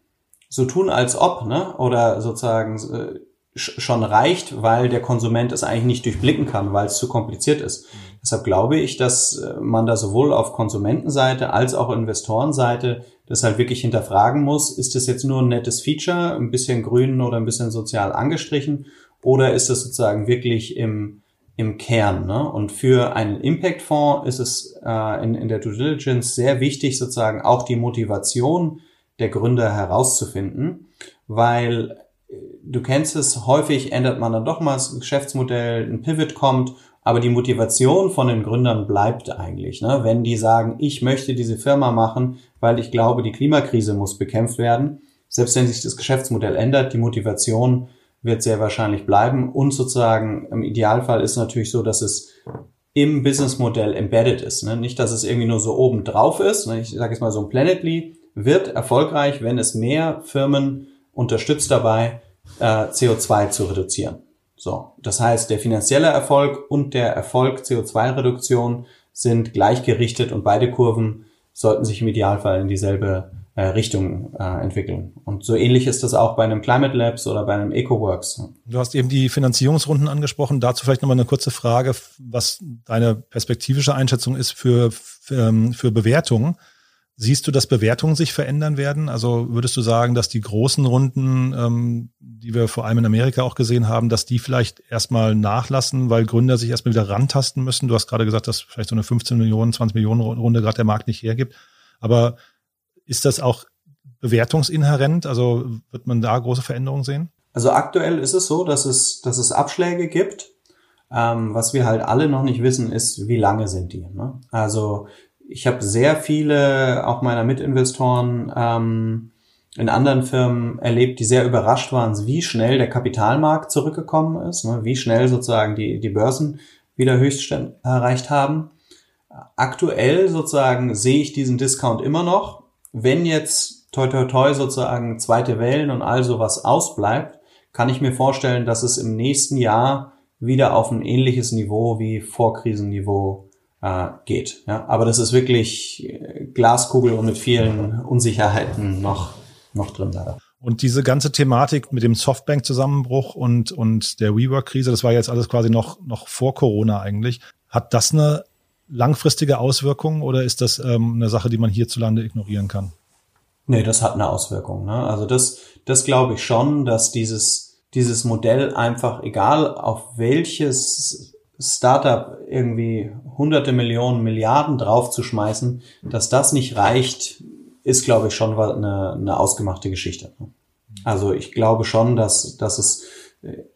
C: so tun als ob, ne? Oder sozusagen äh, schon reicht, weil der Konsument es eigentlich nicht durchblicken kann, weil es zu kompliziert ist. Mhm. Deshalb glaube ich, dass äh, man da sowohl auf Konsumentenseite als auch Investorenseite das halt wirklich hinterfragen muss. Ist das jetzt nur ein nettes Feature, ein bisschen grün oder ein bisschen sozial angestrichen? Oder ist das sozusagen wirklich im, im Kern? Ne? Und für einen Impact-Fonds ist es äh, in, in der Due Diligence sehr wichtig, sozusagen auch die Motivation der Gründer herauszufinden, weil äh, du kennst es, häufig ändert man dann doch mal das Geschäftsmodell, ein Pivot kommt, aber die Motivation von den Gründern bleibt eigentlich. Ne? Wenn die sagen, ich möchte diese Firma machen, weil ich glaube, die Klimakrise muss bekämpft werden, selbst wenn sich das Geschäftsmodell ändert, die Motivation wird sehr wahrscheinlich bleiben und sozusagen im Idealfall ist natürlich so, dass es im Businessmodell embedded ist. Ne? Nicht, dass es irgendwie nur so oben drauf ist. Ne? Ich sage jetzt mal so ein Planetly wird erfolgreich, wenn es mehr Firmen unterstützt dabei, äh, CO2 zu reduzieren. So, das heißt, der finanzielle Erfolg und der Erfolg CO2-Reduktion sind gleichgerichtet und beide Kurven sollten sich im Idealfall in dieselbe äh, Richtung äh, entwickeln. Und so ähnlich ist das auch bei einem Climate Labs oder bei einem EcoWorks.
A: Du hast eben die Finanzierungsrunden angesprochen. Dazu vielleicht nochmal eine kurze Frage, was deine perspektivische Einschätzung ist für, für, ähm, für Bewertungen. Siehst du, dass Bewertungen sich verändern werden? Also würdest du sagen, dass die großen Runden, ähm, die wir vor allem in Amerika auch gesehen haben, dass die vielleicht erstmal nachlassen, weil Gründer sich erstmal wieder rantasten müssen? Du hast gerade gesagt, dass vielleicht so eine 15 Millionen, 20 Millionen Runde gerade der Markt nicht hergibt. Aber ist das auch bewertungsinhärent? Also wird man da große Veränderungen sehen?
C: Also aktuell ist es so, dass es, dass es Abschläge gibt. Ähm, was wir halt alle noch nicht wissen, ist, wie lange sind die. Ne? Also ich habe sehr viele, auch meiner Mitinvestoren ähm, in anderen Firmen erlebt, die sehr überrascht waren, wie schnell der Kapitalmarkt zurückgekommen ist, ne, wie schnell sozusagen die, die Börsen wieder Höchststände erreicht haben. Aktuell sozusagen sehe ich diesen Discount immer noch. Wenn jetzt toi toi toi sozusagen zweite Wellen und all sowas ausbleibt, kann ich mir vorstellen, dass es im nächsten Jahr wieder auf ein ähnliches Niveau wie Vorkrisenniveau äh, geht. Ja? Aber das ist wirklich äh, Glaskugel und mit vielen Unsicherheiten noch, noch drin leider.
A: Und diese ganze Thematik mit dem Softbank-Zusammenbruch und, und der WeWork-Krise, das war jetzt alles quasi noch, noch vor Corona eigentlich. Hat das eine langfristige Auswirkung oder ist das ähm, eine Sache, die man hierzulande ignorieren kann?
C: Nee, das hat eine Auswirkung. Ne? Also das, das glaube ich schon, dass dieses, dieses Modell einfach, egal auf welches Startup irgendwie hunderte Millionen, Milliarden draufzuschmeißen, dass das nicht reicht, ist, glaube ich, schon eine, eine ausgemachte Geschichte. Also ich glaube schon, dass, dass es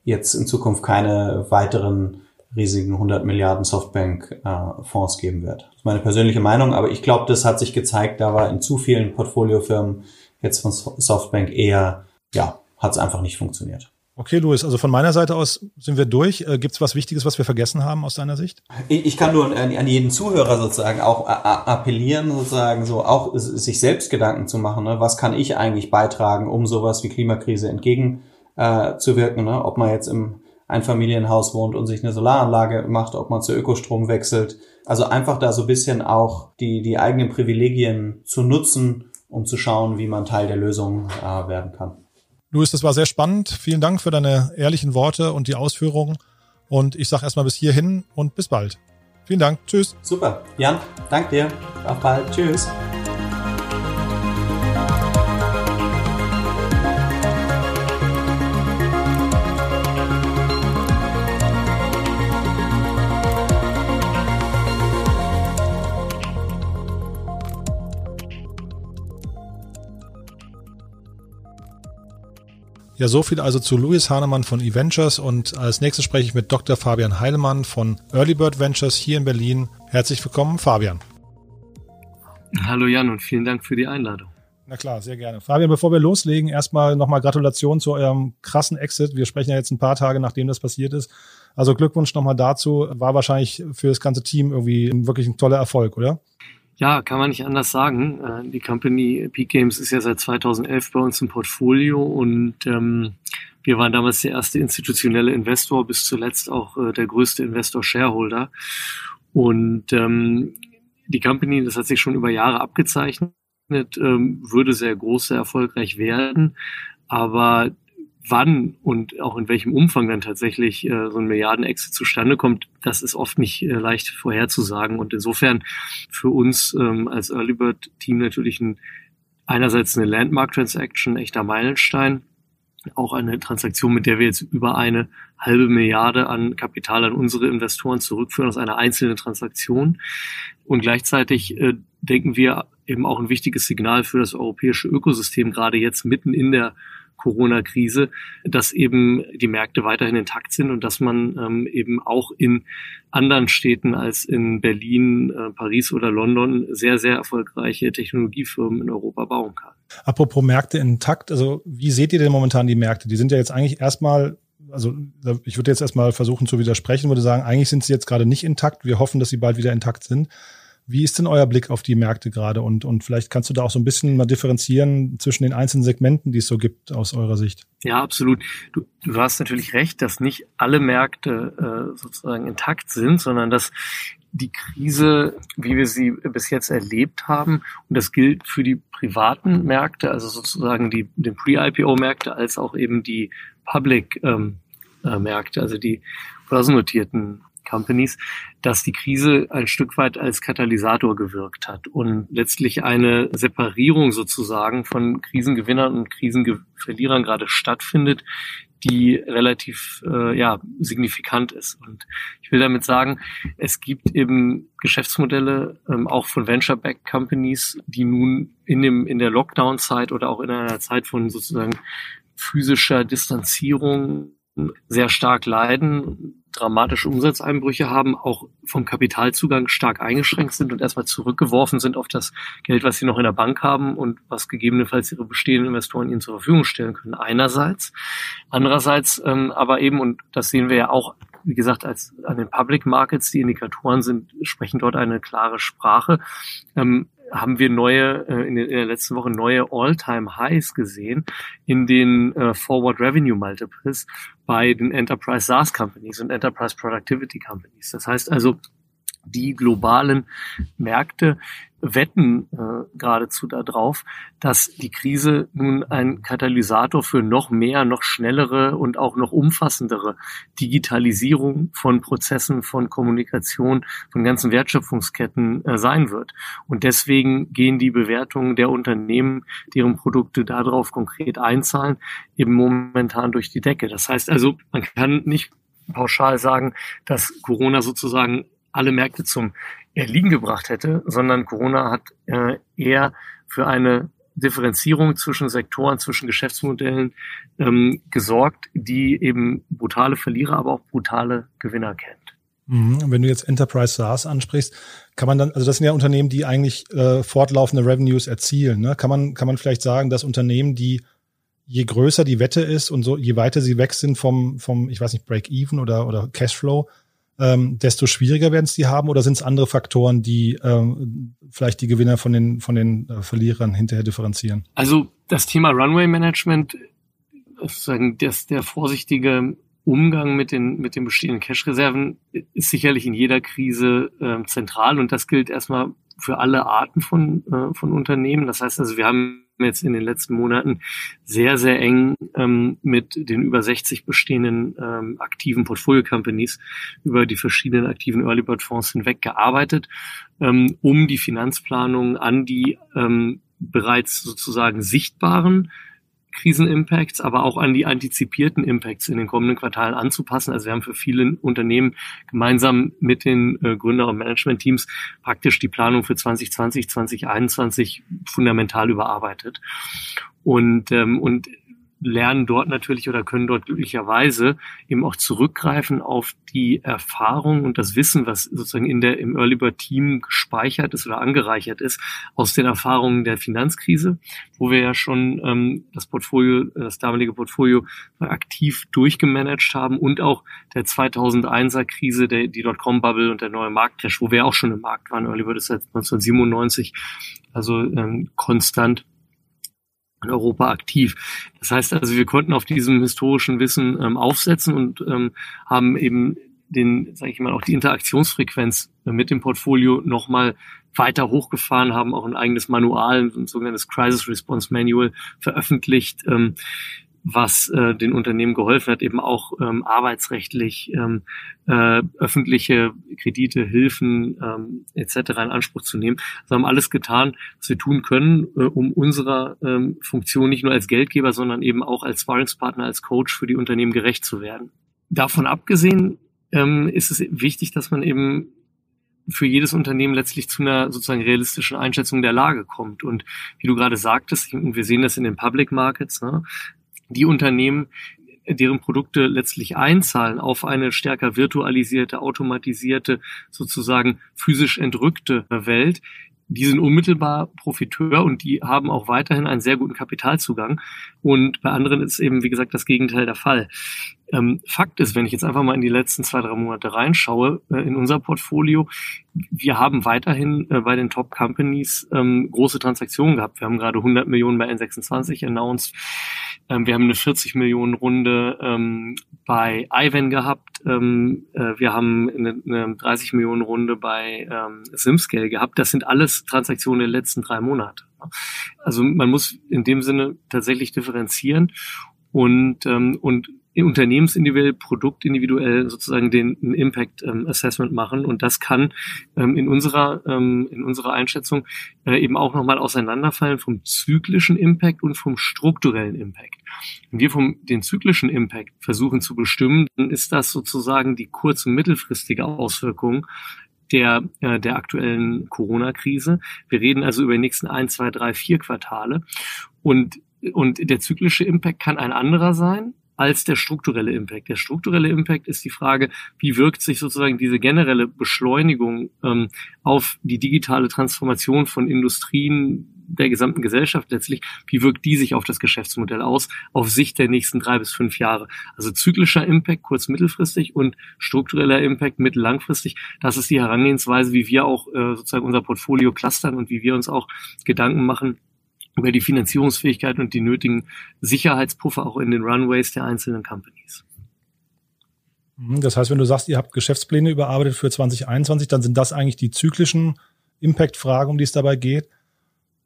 C: jetzt in Zukunft keine weiteren riesigen 100 Milliarden Softbank-Fonds äh, geben wird. Das ist meine persönliche Meinung, aber ich glaube, das hat sich gezeigt, da war in zu vielen Portfoliofirmen jetzt von Softbank eher, ja, hat es einfach nicht funktioniert.
A: Okay, Luis, also von meiner Seite aus sind wir durch. Äh, Gibt es was Wichtiges, was wir vergessen haben aus deiner Sicht?
C: Ich kann nur an, an jeden Zuhörer sozusagen auch appellieren, sozusagen so auch sich selbst Gedanken zu machen. Ne? Was kann ich eigentlich beitragen, um sowas wie Klimakrise entgegenzuwirken? Äh, ne? Ob man jetzt im Einfamilienhaus wohnt und sich eine Solaranlage macht, ob man zu Ökostrom wechselt. Also einfach da so ein bisschen auch die, die eigenen Privilegien zu nutzen, um zu schauen, wie man Teil der Lösung äh, werden kann.
A: Luis, das war sehr spannend. Vielen Dank für deine ehrlichen Worte und die Ausführungen. Und ich sage erstmal bis hierhin und bis bald. Vielen Dank. Tschüss.
C: Super. Jan, danke dir. Auf bald. Tschüss.
A: Ja, so viel also zu Louis Hahnemann von eVentures und als nächstes spreche ich mit Dr. Fabian Heilemann von Early Bird Ventures hier in Berlin. Herzlich willkommen, Fabian.
D: Hallo Jan und vielen Dank für die Einladung.
A: Na klar, sehr gerne. Fabian, bevor wir loslegen, erstmal nochmal Gratulation zu eurem krassen Exit. Wir sprechen ja jetzt ein paar Tage, nachdem das passiert ist. Also Glückwunsch nochmal dazu. War wahrscheinlich für das ganze Team irgendwie wirklich ein toller Erfolg, oder?
D: Ja, kann man nicht anders sagen. Äh, die Company Peak Games ist ja seit 2011 bei uns im Portfolio und ähm, wir waren damals der erste institutionelle Investor, bis zuletzt auch äh, der größte Investor-Shareholder. Und ähm, die Company, das hat sich schon über Jahre abgezeichnet, ähm, würde sehr groß, sehr erfolgreich werden. Aber wann und auch in welchem Umfang dann tatsächlich äh, so ein Milliarden-Exit zustande kommt, das ist oft nicht äh, leicht vorherzusagen. Und insofern für uns ähm, als Early Bird Team natürlich ein, einerseits eine Landmark-Transaction, echter Meilenstein, auch eine Transaktion, mit der wir jetzt über eine halbe Milliarde an Kapital an unsere Investoren zurückführen aus einer einzelnen Transaktion. Und gleichzeitig äh, denken wir eben auch ein wichtiges Signal für das europäische Ökosystem, gerade jetzt mitten in der Corona-Krise, dass eben die Märkte weiterhin intakt sind und dass man ähm, eben auch in anderen Städten als in Berlin, äh, Paris oder London sehr, sehr erfolgreiche Technologiefirmen in Europa bauen kann.
A: Apropos Märkte intakt, also wie seht ihr denn momentan die Märkte? Die sind ja jetzt eigentlich erstmal also ich würde jetzt erstmal versuchen zu widersprechen, würde sagen, eigentlich sind sie jetzt gerade nicht intakt. Wir hoffen, dass sie bald wieder intakt sind. Wie ist denn euer Blick auf die Märkte gerade? Und, und vielleicht kannst du da auch so ein bisschen mal differenzieren zwischen den einzelnen Segmenten, die es so gibt aus eurer Sicht.
D: Ja, absolut. Du, du hast natürlich recht, dass nicht alle Märkte äh, sozusagen intakt sind, sondern dass die Krise, wie wir sie bis jetzt erlebt haben, und das gilt für die privaten Märkte, also sozusagen die den Pre-IPO-Märkte, als auch eben die Public-Märkte, ähm, äh, also die börsennotierten Companies, dass die Krise ein Stück weit als Katalysator gewirkt hat und letztlich eine Separierung sozusagen von Krisengewinnern und Krisenverlierern gerade stattfindet, die relativ äh, ja, signifikant ist. Und ich will damit sagen, es gibt eben Geschäftsmodelle ähm, auch von Venture-Backed Companies, die nun in dem in der Lockdown-Zeit oder auch in einer Zeit von sozusagen physischer Distanzierung sehr stark leiden, dramatische Umsatzeinbrüche haben, auch vom Kapitalzugang stark eingeschränkt sind und erstmal zurückgeworfen sind auf das Geld, was sie noch in der Bank haben und was gegebenenfalls ihre bestehenden Investoren ihnen zur Verfügung stellen können. Einerseits. Andererseits ähm, aber eben, und das sehen wir ja auch, wie gesagt, als an den Public Markets, die Indikatoren sind, sprechen dort eine klare Sprache. Ähm, haben wir neue, äh, in, der letzten Woche neue All-Time-Highs gesehen in den äh, Forward Revenue Multiples bei den Enterprise SaaS Companies und Enterprise Productivity Companies. Das heißt also, die globalen Märkte wetten äh, geradezu darauf, dass die Krise nun ein Katalysator für noch mehr, noch schnellere und auch noch umfassendere Digitalisierung von Prozessen, von Kommunikation, von ganzen Wertschöpfungsketten äh, sein wird. Und deswegen gehen die Bewertungen der Unternehmen, deren Produkte darauf konkret einzahlen, eben momentan durch die Decke. Das heißt also, man kann nicht pauschal sagen, dass Corona sozusagen alle Märkte zum Erliegen gebracht hätte, sondern Corona hat äh, eher für eine Differenzierung zwischen Sektoren, zwischen Geschäftsmodellen ähm, gesorgt, die eben brutale Verlierer, aber auch brutale Gewinner kennt.
A: Mhm. Wenn du jetzt Enterprise SaaS ansprichst, kann man dann, also das sind ja Unternehmen, die eigentlich äh, fortlaufende Revenues erzielen. Ne? Kann man, kann man vielleicht sagen, dass Unternehmen, die je größer die Wette ist und so, je weiter sie weg sind vom, vom, ich weiß nicht, Break-Even oder, oder Cashflow, ähm, desto schwieriger werden es die haben oder sind es andere Faktoren, die ähm, vielleicht die Gewinner von den, von den äh, Verlierern hinterher differenzieren?
D: Also das Thema Runway Management, sozusagen das, der vorsichtige Umgang mit den, mit den bestehenden Cash-Reserven ist sicherlich in jeder Krise äh, zentral und das gilt erstmal für alle Arten von, äh, von Unternehmen. Das heißt also, wir haben jetzt in den letzten Monaten sehr, sehr eng ähm, mit den über 60 bestehenden ähm, aktiven Portfolio-Companies über die verschiedenen aktiven Early Bird Fonds hinweg gearbeitet, ähm, um die Finanzplanung an die ähm, bereits sozusagen sichtbaren Krisenimpacts, aber auch an die antizipierten Impacts in den kommenden Quartalen anzupassen. Also wir haben für viele Unternehmen gemeinsam mit den äh, Gründer- und Management-Teams praktisch die Planung für 2020, 2021 fundamental überarbeitet. Und, ähm, und lernen dort natürlich oder können dort glücklicherweise eben auch zurückgreifen auf die Erfahrung und das Wissen, was sozusagen in der, im Early Bird Team gespeichert ist oder angereichert ist aus den Erfahrungen der Finanzkrise, wo wir ja schon ähm, das Portfolio, das damalige Portfolio aktiv durchgemanagt haben und auch der 2001er Krise, der, die Dotcom-Bubble und der neue Marktcrash, wo wir auch schon im Markt waren. Early Bird ist seit 1997 also ähm, konstant in Europa aktiv. Das heißt also, wir konnten auf diesem historischen Wissen ähm, aufsetzen und ähm, haben eben den, sage ich mal, auch die Interaktionsfrequenz mit dem Portfolio nochmal weiter hochgefahren, haben auch ein eigenes Manual, ein sogenanntes Crisis Response Manual veröffentlicht, ähm, was äh, den Unternehmen geholfen hat, eben auch ähm, arbeitsrechtlich ähm, äh, öffentliche Kredite, Hilfen ähm, etc. in Anspruch zu nehmen. Also haben alles getan, was wir tun können, äh, um unserer ähm, Funktion nicht nur als Geldgeber, sondern eben auch als Sparringspartner, als Coach für die Unternehmen gerecht zu werden. Davon abgesehen ähm, ist es wichtig, dass man eben für jedes Unternehmen letztlich zu einer sozusagen realistischen Einschätzung der Lage kommt. Und wie du gerade sagtest, und wir sehen das in den Public Markets, ne, die Unternehmen, deren Produkte letztlich einzahlen auf eine stärker virtualisierte, automatisierte, sozusagen physisch entrückte Welt, die sind unmittelbar Profiteur und die haben auch weiterhin einen sehr guten Kapitalzugang. Und bei anderen ist eben, wie gesagt, das Gegenteil der Fall. Ähm, Fakt ist, wenn ich jetzt einfach mal in die letzten zwei, drei Monate reinschaue, äh, in unser Portfolio, wir haben weiterhin äh, bei den Top Companies ähm, große Transaktionen gehabt. Wir haben gerade 100 Millionen bei N26 announced. Ähm, wir haben eine 40 Millionen Runde ähm, bei Ivan gehabt. Ähm, äh, wir haben eine, eine 30 Millionen Runde bei ähm, Simscale gehabt. Das sind alles Transaktionen der letzten drei Monate. Also man muss in dem Sinne tatsächlich differenzieren und, ähm, und unternehmensindividuell, produktindividuell sozusagen den Impact ähm, Assessment machen. Und das kann ähm, in unserer ähm, in unserer Einschätzung äh, eben auch nochmal auseinanderfallen vom zyklischen Impact und vom strukturellen Impact. Wenn wir vom den zyklischen Impact versuchen zu bestimmen, dann ist das sozusagen die kurz- und mittelfristige Auswirkung der, äh, der aktuellen Corona-Krise. Wir reden also über die nächsten ein, zwei, drei, vier Quartale. Und, und der zyklische Impact kann ein anderer sein als der strukturelle Impact. Der strukturelle Impact ist die Frage, wie wirkt sich sozusagen diese generelle Beschleunigung ähm, auf die digitale Transformation von Industrien der gesamten Gesellschaft letztlich, wie wirkt die sich auf das Geschäftsmodell aus, auf Sicht der nächsten drei bis fünf Jahre. Also zyklischer Impact kurz mittelfristig und struktureller Impact mittellangfristig. Das ist die Herangehensweise, wie wir auch äh, sozusagen unser Portfolio clustern und wie wir uns auch Gedanken machen, über die Finanzierungsfähigkeit und die nötigen Sicherheitspuffer auch in den Runways der einzelnen Companies.
A: Mhm, das heißt, wenn du sagst, ihr habt Geschäftspläne überarbeitet für 2021, dann sind das eigentlich die zyklischen Impact-Fragen, um die es dabei geht.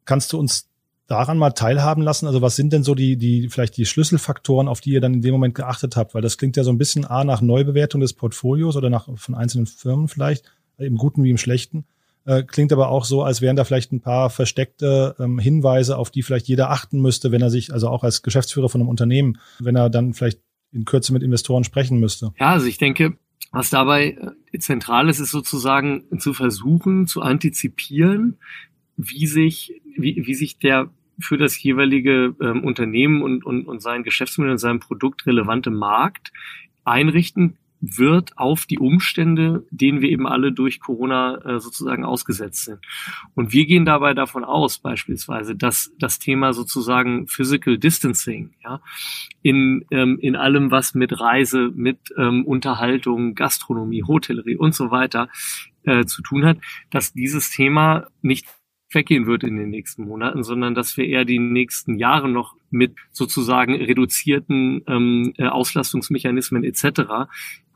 A: Kannst du uns daran mal teilhaben lassen? Also was sind denn so die, die, vielleicht die Schlüsselfaktoren, auf die ihr dann in dem Moment geachtet habt? Weil das klingt ja so ein bisschen A nach Neubewertung des Portfolios oder nach, von einzelnen Firmen vielleicht, im Guten wie im Schlechten. Äh, klingt aber auch so, als wären da vielleicht ein paar versteckte ähm, Hinweise, auf die vielleicht jeder achten müsste, wenn er sich, also auch als Geschäftsführer von einem Unternehmen, wenn er dann vielleicht in Kürze mit Investoren sprechen müsste.
D: Ja, also ich denke, was dabei äh, zentral ist, ist sozusagen zu versuchen, zu antizipieren, wie sich, wie, wie sich der für das jeweilige ähm, Unternehmen und, und, und sein Geschäftsmodell und sein Produkt relevante Markt einrichten wird auf die Umstände, denen wir eben alle durch Corona äh, sozusagen ausgesetzt sind. Und wir gehen dabei davon aus, beispielsweise, dass das Thema sozusagen Physical Distancing, ja, in, ähm, in allem, was mit Reise, mit ähm, Unterhaltung, Gastronomie, Hotellerie und so weiter äh, zu tun hat, dass dieses Thema nicht weggehen wird in den nächsten Monaten, sondern dass wir eher die nächsten Jahre noch mit sozusagen reduzierten ähm, äh, Auslastungsmechanismen etc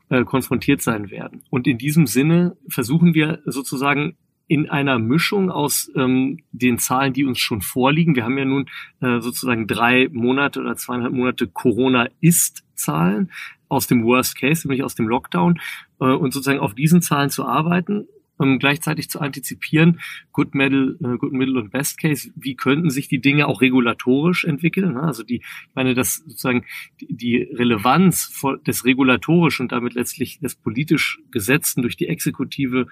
D: äh, konfrontiert sein werden. Und in diesem Sinne versuchen wir sozusagen in einer Mischung aus ähm, den Zahlen, die uns schon vorliegen. Wir haben ja nun äh, sozusagen drei Monate oder zweieinhalb Monate Corona-Ist-Zahlen aus dem Worst Case, nämlich aus dem Lockdown, äh, und sozusagen auf diesen Zahlen zu arbeiten um gleichzeitig zu antizipieren, Good Middle, äh, Good Middle und Best Case, wie könnten sich die Dinge auch regulatorisch entwickeln? Ne? Also die, ich meine, dass sozusagen die, die Relevanz des regulatorisch und damit letztlich des politisch Gesetzten durch die Exekutive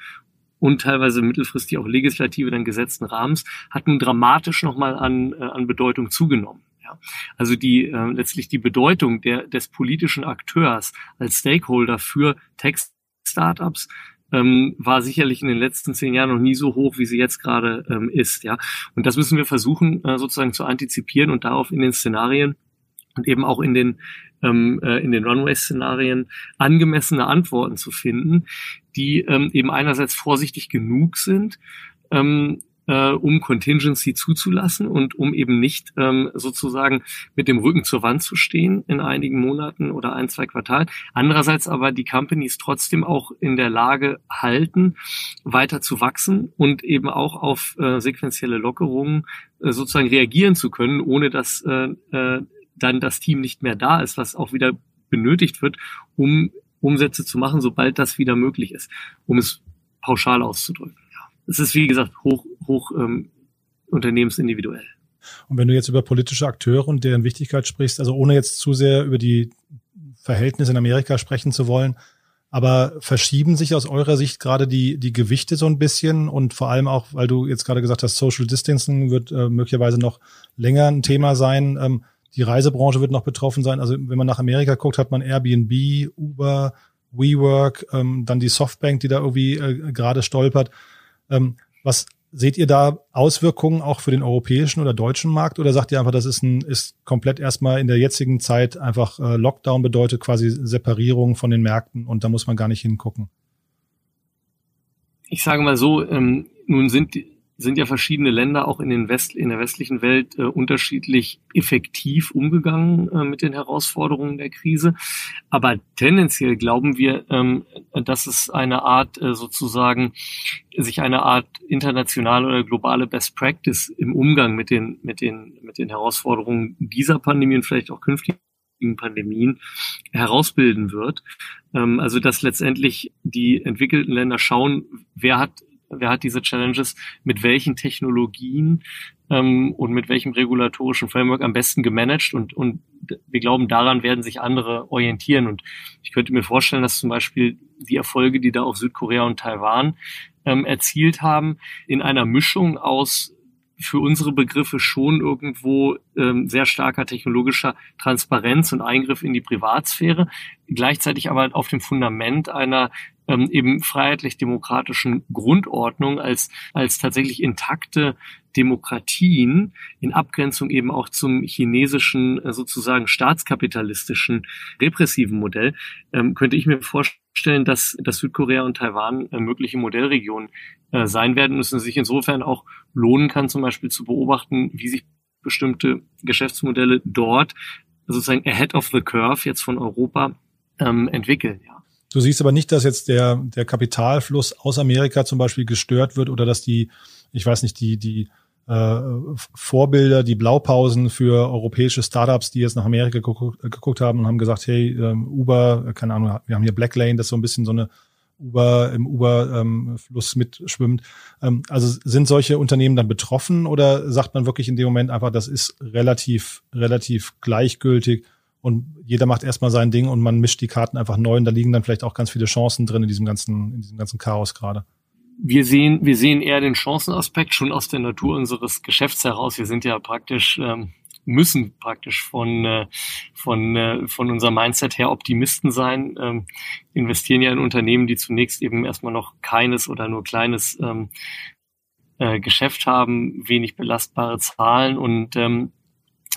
D: und teilweise mittelfristig auch Legislative dann gesetzten Rahmens hat nun dramatisch nochmal an, äh, an Bedeutung zugenommen. Ja. Also die äh, letztlich die Bedeutung der, des politischen Akteurs als Stakeholder für Tech-Startups ähm, war sicherlich in den letzten zehn Jahren noch nie so hoch, wie sie jetzt gerade ähm, ist. Ja, und das müssen wir versuchen äh, sozusagen zu antizipieren und darauf in den Szenarien und eben auch in den ähm, äh, in den Runway-Szenarien angemessene Antworten zu finden, die ähm, eben einerseits vorsichtig genug sind, ähm, äh, um Contingency zuzulassen und um eben nicht ähm, sozusagen mit dem Rücken zur Wand zu stehen in einigen Monaten oder ein, zwei Quartalen. Andererseits aber die Companies trotzdem auch in der Lage halten, weiter zu wachsen und eben auch auf äh, sequentielle Lockerungen äh, sozusagen reagieren zu können, ohne dass äh, äh, dann das Team nicht mehr da ist, was auch wieder benötigt wird, um Umsätze zu machen, sobald das wieder möglich ist, um es pauschal auszudrücken es ist, wie gesagt, hoch, hoch ähm, unternehmensindividuell.
A: Und wenn du jetzt über politische Akteure und deren Wichtigkeit sprichst, also ohne jetzt zu sehr über die Verhältnisse in Amerika sprechen zu wollen, aber verschieben sich aus eurer Sicht gerade die, die Gewichte so ein bisschen und vor allem auch, weil du jetzt gerade gesagt hast, Social Distancing wird äh, möglicherweise noch länger ein Thema sein. Ähm, die Reisebranche wird noch betroffen sein. Also wenn man nach Amerika guckt, hat man Airbnb, Uber, WeWork, ähm, dann die Softbank, die da irgendwie äh, gerade stolpert. Ähm, was seht ihr da Auswirkungen auch für den europäischen oder deutschen Markt oder sagt ihr einfach, das ist ein ist komplett erstmal in der jetzigen Zeit einfach äh, Lockdown bedeutet quasi Separierung von den Märkten und da muss man gar nicht hingucken?
D: Ich sage mal so, ähm, nun sind sind ja verschiedene Länder auch in, den West, in der westlichen Welt äh, unterschiedlich effektiv umgegangen äh, mit den Herausforderungen der Krise. Aber tendenziell glauben wir, ähm, dass es eine Art äh, sozusagen sich eine Art internationale oder globale Best Practice im Umgang mit den, mit den, mit den Herausforderungen dieser Pandemie und vielleicht auch künftigen Pandemien herausbilden wird. Ähm, also dass letztendlich die entwickelten Länder schauen, wer hat wer hat diese Challenges mit welchen Technologien ähm, und mit welchem regulatorischen Framework am besten gemanagt und, und wir glauben, daran werden sich andere orientieren. Und ich könnte mir vorstellen, dass zum Beispiel die Erfolge, die da auf Südkorea und Taiwan ähm, erzielt haben, in einer Mischung aus für unsere Begriffe schon irgendwo ähm, sehr starker technologischer Transparenz und Eingriff in die Privatsphäre, gleichzeitig aber auf dem Fundament einer ähm, eben freiheitlich-demokratischen Grundordnung als, als tatsächlich intakte Demokratien in Abgrenzung eben auch zum chinesischen äh, sozusagen staatskapitalistischen repressiven Modell, ähm, könnte ich mir vorstellen, dass, dass Südkorea und Taiwan äh, mögliche Modellregionen äh, sein werden müssen, sich insofern auch lohnen kann, zum Beispiel zu beobachten, wie sich bestimmte Geschäftsmodelle dort sozusagen ahead of the curve jetzt von Europa ähm, entwickeln. Ja.
A: Du siehst aber nicht, dass jetzt der, der Kapitalfluss aus Amerika zum Beispiel gestört wird oder dass die, ich weiß nicht, die, die äh, Vorbilder, die Blaupausen für europäische Startups, die jetzt nach Amerika geguckt, geguckt haben und haben gesagt, hey, ähm, Uber, keine Ahnung, wir haben hier Blacklane, das so ein bisschen so eine Uber im Uber-Fluss ähm, mitschwimmt. Ähm, also sind solche Unternehmen dann betroffen oder sagt man wirklich in dem Moment einfach, das ist relativ, relativ gleichgültig und jeder macht erstmal sein Ding und man mischt die Karten einfach neu und da liegen dann vielleicht auch ganz viele Chancen drin in diesem ganzen, in diesem ganzen Chaos gerade.
D: Wir sehen, wir sehen eher den Chancenaspekt schon aus der Natur unseres Geschäfts heraus. Wir sind ja praktisch, ähm, müssen praktisch von, äh, von, äh, von unserem Mindset her Optimisten sein, ähm, investieren ja in Unternehmen, die zunächst eben erstmal noch keines oder nur kleines ähm, äh, Geschäft haben, wenig belastbare Zahlen und ähm,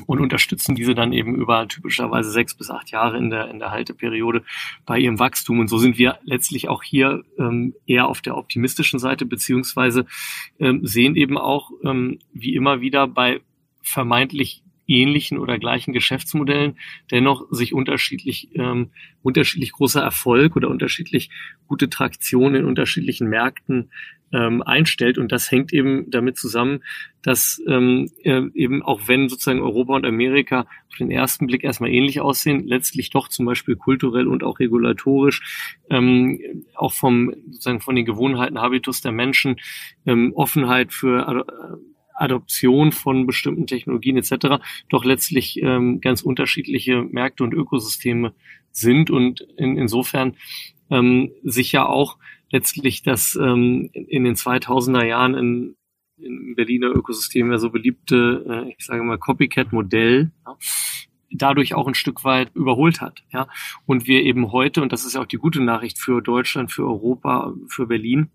D: und unterstützen diese dann eben über typischerweise sechs bis acht Jahre in der, in der Halteperiode bei ihrem Wachstum. Und so sind wir letztlich auch hier ähm, eher auf der optimistischen Seite, beziehungsweise ähm, sehen eben auch, ähm, wie immer wieder bei vermeintlich ähnlichen oder gleichen Geschäftsmodellen dennoch sich unterschiedlich ähm, unterschiedlich großer Erfolg oder unterschiedlich gute Traktion in unterschiedlichen Märkten ähm, einstellt. Und das hängt eben damit zusammen, dass ähm, äh, eben auch wenn sozusagen Europa und Amerika auf den ersten Blick erstmal ähnlich aussehen, letztlich doch zum Beispiel kulturell und auch regulatorisch, ähm, auch vom sozusagen von den Gewohnheiten, Habitus der Menschen, ähm, Offenheit für äh, Adoption von bestimmten Technologien etc. doch letztlich ähm, ganz unterschiedliche Märkte und Ökosysteme sind und in, insofern ähm, sich ja auch letztlich das ähm, in den 2000er Jahren in im Berliner Ökosystem ja so beliebte, äh, ich sage mal, Copycat-Modell, ja, dadurch auch ein Stück weit überholt hat. Ja. Und wir eben heute, und das ist ja auch die gute Nachricht für Deutschland, für Europa, für Berlin,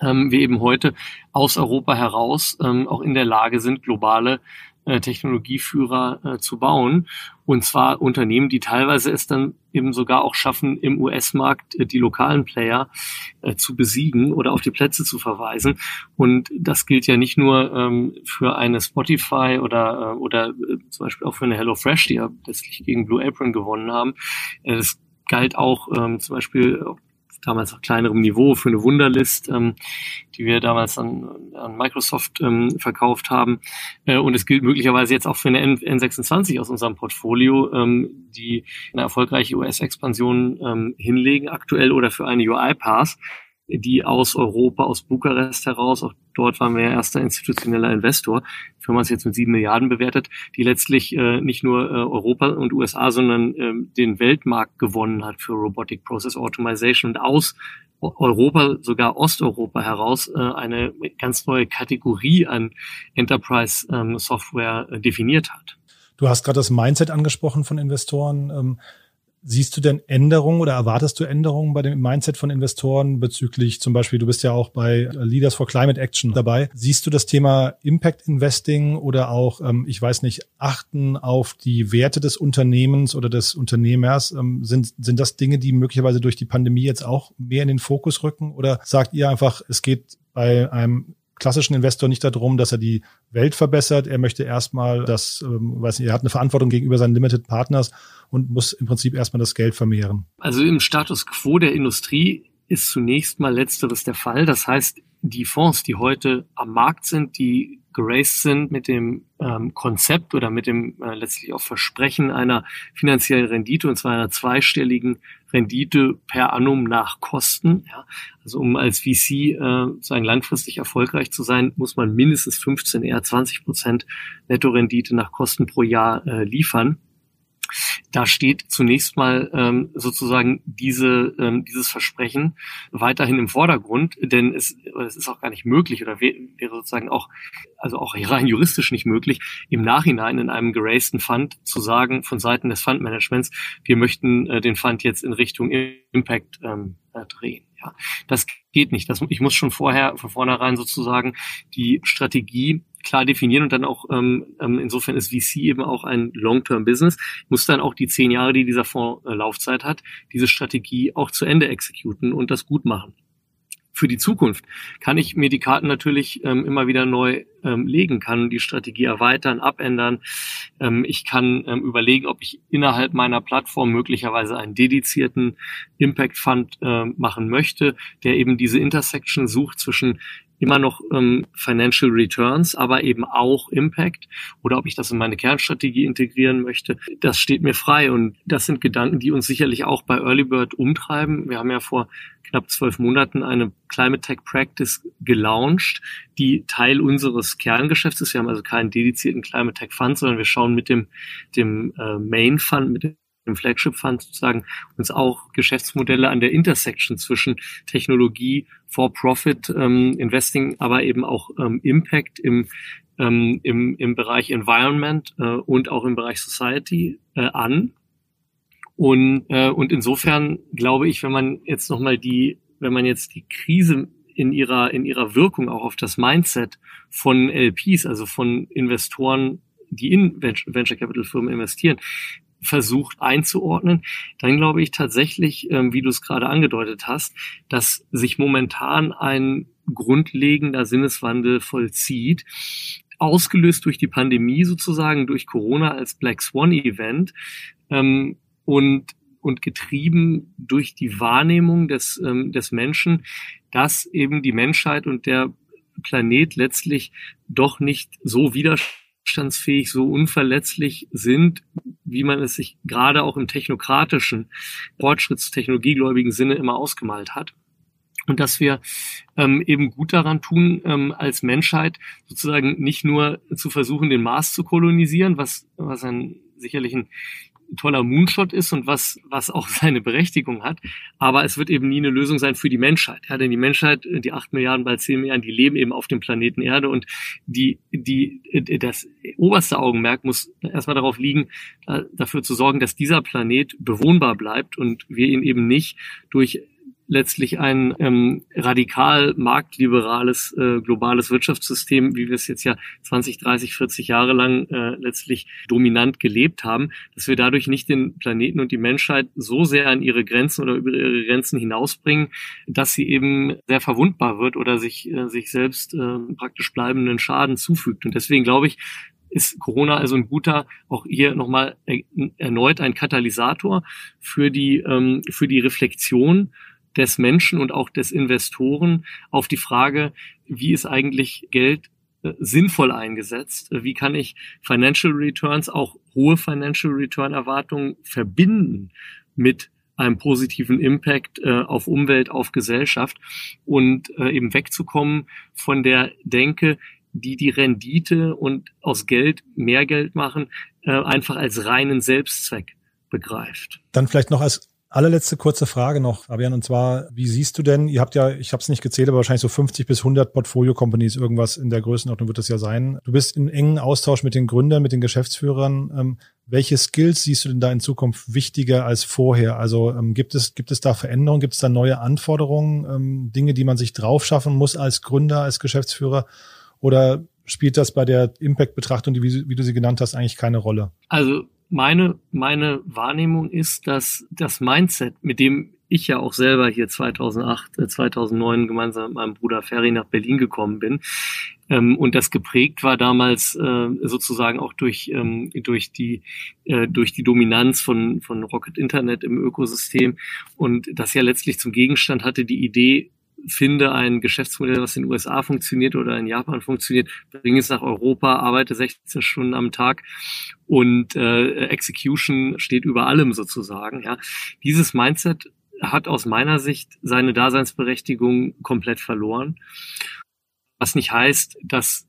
D: ähm, wir eben heute aus Europa heraus ähm, auch in der Lage sind, globale äh, Technologieführer äh, zu bauen. Und zwar Unternehmen, die teilweise es dann eben sogar auch schaffen, im US-Markt äh, die lokalen Player äh, zu besiegen oder auf die Plätze zu verweisen. Und das gilt ja nicht nur ähm, für eine Spotify oder, äh, oder äh, zum Beispiel auch für eine HelloFresh, die ja letztlich gegen Blue Apron gewonnen haben. Das galt auch ähm, zum Beispiel damals auf kleinerem Niveau für eine Wunderlist, ähm, die wir damals an, an Microsoft ähm, verkauft haben. Äh, und es gilt möglicherweise jetzt auch für eine N N26 aus unserem Portfolio, ähm, die eine erfolgreiche US-Expansion ähm, hinlegen aktuell oder für eine UiPath die aus Europa, aus Bukarest heraus, auch dort waren wir ja erster institutioneller Investor, die Firma ist jetzt mit sieben Milliarden bewertet, die letztlich äh, nicht nur äh, Europa und USA, sondern äh, den Weltmarkt gewonnen hat für Robotic Process Automation und aus Europa, sogar Osteuropa heraus, äh, eine ganz neue Kategorie an Enterprise ähm, Software äh, definiert hat.
A: Du hast gerade das Mindset angesprochen von Investoren. Ähm, Siehst du denn Änderungen oder erwartest du Änderungen bei dem Mindset von Investoren bezüglich zum Beispiel, du bist ja auch bei Leaders for Climate Action dabei. Siehst du das Thema Impact Investing oder auch, ähm, ich weiß nicht, achten auf die Werte des Unternehmens oder des Unternehmers? Ähm, sind, sind das Dinge, die möglicherweise durch die Pandemie jetzt auch mehr in den Fokus rücken? Oder sagt ihr einfach, es geht bei einem klassischen Investor nicht darum, dass er die Welt verbessert. Er möchte erstmal das, ähm, weiß nicht, er hat eine Verantwortung gegenüber seinen Limited Partners und muss im Prinzip erstmal das Geld vermehren.
D: Also im Status quo der Industrie ist zunächst mal letzteres der Fall. Das heißt, die Fonds, die heute am Markt sind, die geraced sind mit dem ähm, Konzept oder mit dem äh, letztlich auch Versprechen einer finanziellen Rendite, und zwar einer zweistelligen Rendite per annum nach Kosten. Ja. Also um als VC äh, sagen, langfristig erfolgreich zu sein, muss man mindestens 15, eher 20 Prozent Nettorendite nach Kosten pro Jahr äh, liefern da steht zunächst mal ähm, sozusagen diese, ähm, dieses Versprechen weiterhin im Vordergrund, denn es, es ist auch gar nicht möglich oder wäre sozusagen auch, also auch rein juristisch nicht möglich, im Nachhinein in einem geraceden Fund zu sagen von Seiten des Fundmanagements, wir möchten äh, den Fund jetzt in Richtung Impact ähm, äh, drehen. Ja, das geht nicht. Das, ich muss schon vorher, von vornherein sozusagen die Strategie klar definieren und dann auch ähm, ähm insofern ist VC eben auch ein Long-Term-Business, muss dann auch die zehn Jahre, die dieser Fonds äh, Laufzeit hat, diese Strategie auch zu Ende exekuten und das gut machen. Für die Zukunft kann ich mir die Karten natürlich ähm, immer wieder neu ähm, legen, kann die Strategie erweitern, abändern. Ähm, ich kann ähm, überlegen, ob ich innerhalb meiner Plattform möglicherweise einen dedizierten Impact Fund äh, machen möchte, der eben diese Intersection sucht zwischen immer noch ähm, Financial Returns, aber eben auch Impact oder ob ich das in meine Kernstrategie integrieren möchte, das steht mir frei und das sind Gedanken, die uns sicherlich auch bei Early Bird umtreiben. Wir haben ja vor knapp zwölf Monaten eine Climate Tech Practice gelauncht, die Teil unseres Kerngeschäfts ist. Wir haben also keinen dedizierten Climate Tech Fund, sondern wir schauen mit dem, dem äh, Main Fund, mit dem im Flagship Fund sozusagen uns auch Geschäftsmodelle an der Intersection zwischen Technologie, For-Profit ähm, Investing, aber eben auch ähm, Impact im, ähm, im, im Bereich Environment äh, und auch im Bereich Society äh, an. Und, äh, und insofern glaube ich, wenn man jetzt nochmal die, wenn man jetzt die Krise in ihrer, in ihrer Wirkung auch auf das Mindset von LPs, also von Investoren, die in Venture Capital Firmen investieren, versucht einzuordnen, dann glaube ich tatsächlich, ähm, wie du es gerade angedeutet hast, dass sich momentan ein grundlegender Sinneswandel vollzieht, ausgelöst durch die Pandemie sozusagen, durch Corona als Black Swan Event ähm, und und getrieben durch die Wahrnehmung des, ähm, des Menschen, dass eben die Menschheit und der Planet letztlich doch nicht so widerstehen widerstandsfähig, so unverletzlich sind, wie man es sich gerade auch im technokratischen, fortschrittstechnologiegläubigen Sinne immer ausgemalt hat. Und dass wir ähm, eben gut daran tun, ähm, als Menschheit sozusagen nicht nur zu versuchen, den Mars zu kolonisieren, was, was ein sicherlich ein toller Moonshot ist und was, was auch seine Berechtigung hat. Aber es wird eben nie eine Lösung sein für die Menschheit. Ja, denn die Menschheit, die acht Milliarden, bald zehn Milliarden, die leben eben auf dem Planeten Erde und die, die, das oberste Augenmerk muss erstmal darauf liegen, dafür zu sorgen, dass dieser Planet bewohnbar bleibt und wir ihn eben nicht durch letztlich ein ähm, radikal marktliberales äh, globales Wirtschaftssystem, wie wir es jetzt ja 20, 30, 40 Jahre lang äh, letztlich dominant gelebt haben, dass wir dadurch nicht den Planeten und die Menschheit so sehr an ihre Grenzen oder über ihre Grenzen hinausbringen, dass sie eben sehr verwundbar wird oder sich äh, sich selbst äh, praktisch bleibenden Schaden zufügt. Und deswegen glaube ich, ist Corona also ein guter, auch hier nochmal erneut ein Katalysator für die, ähm, für die Reflexion des Menschen und auch des Investoren auf die Frage, wie ist eigentlich Geld äh, sinnvoll eingesetzt? Wie kann ich Financial Returns, auch hohe Financial Return Erwartungen verbinden mit einem positiven Impact äh, auf Umwelt, auf Gesellschaft und äh, eben wegzukommen von der Denke, die die Rendite und aus Geld mehr Geld machen, äh, einfach als reinen Selbstzweck begreift.
A: Dann vielleicht noch als allerletzte kurze Frage noch, Fabian, und zwar, wie siehst du denn, ihr habt ja, ich habe es nicht gezählt, aber wahrscheinlich so 50 bis 100 Portfolio-Companies, irgendwas in der Größenordnung wird das ja sein. Du bist in engen Austausch mit den Gründern, mit den Geschäftsführern. Ähm, welche Skills siehst du denn da in Zukunft wichtiger als vorher? Also ähm, gibt es gibt es da Veränderungen, gibt es da neue Anforderungen, ähm, Dinge, die man sich drauf schaffen muss als Gründer, als Geschäftsführer? Oder spielt das bei der Impact-Betrachtung, wie, wie du sie genannt hast, eigentlich keine Rolle?
D: Also meine, meine Wahrnehmung ist, dass das Mindset, mit dem ich ja auch selber hier 2008, 2009 äh, gemeinsam mit meinem Bruder Ferry nach Berlin gekommen bin, ähm, und das geprägt war damals äh, sozusagen auch durch ähm, durch die äh, durch die Dominanz von von Rocket Internet im Ökosystem. Und das ja letztlich zum Gegenstand hatte die Idee finde ein Geschäftsmodell, was in den USA funktioniert oder in Japan funktioniert, bringe es nach Europa, arbeite 16 Stunden am Tag und äh, Execution steht über allem sozusagen. Ja, dieses Mindset hat aus meiner Sicht seine Daseinsberechtigung komplett verloren. Was nicht heißt, dass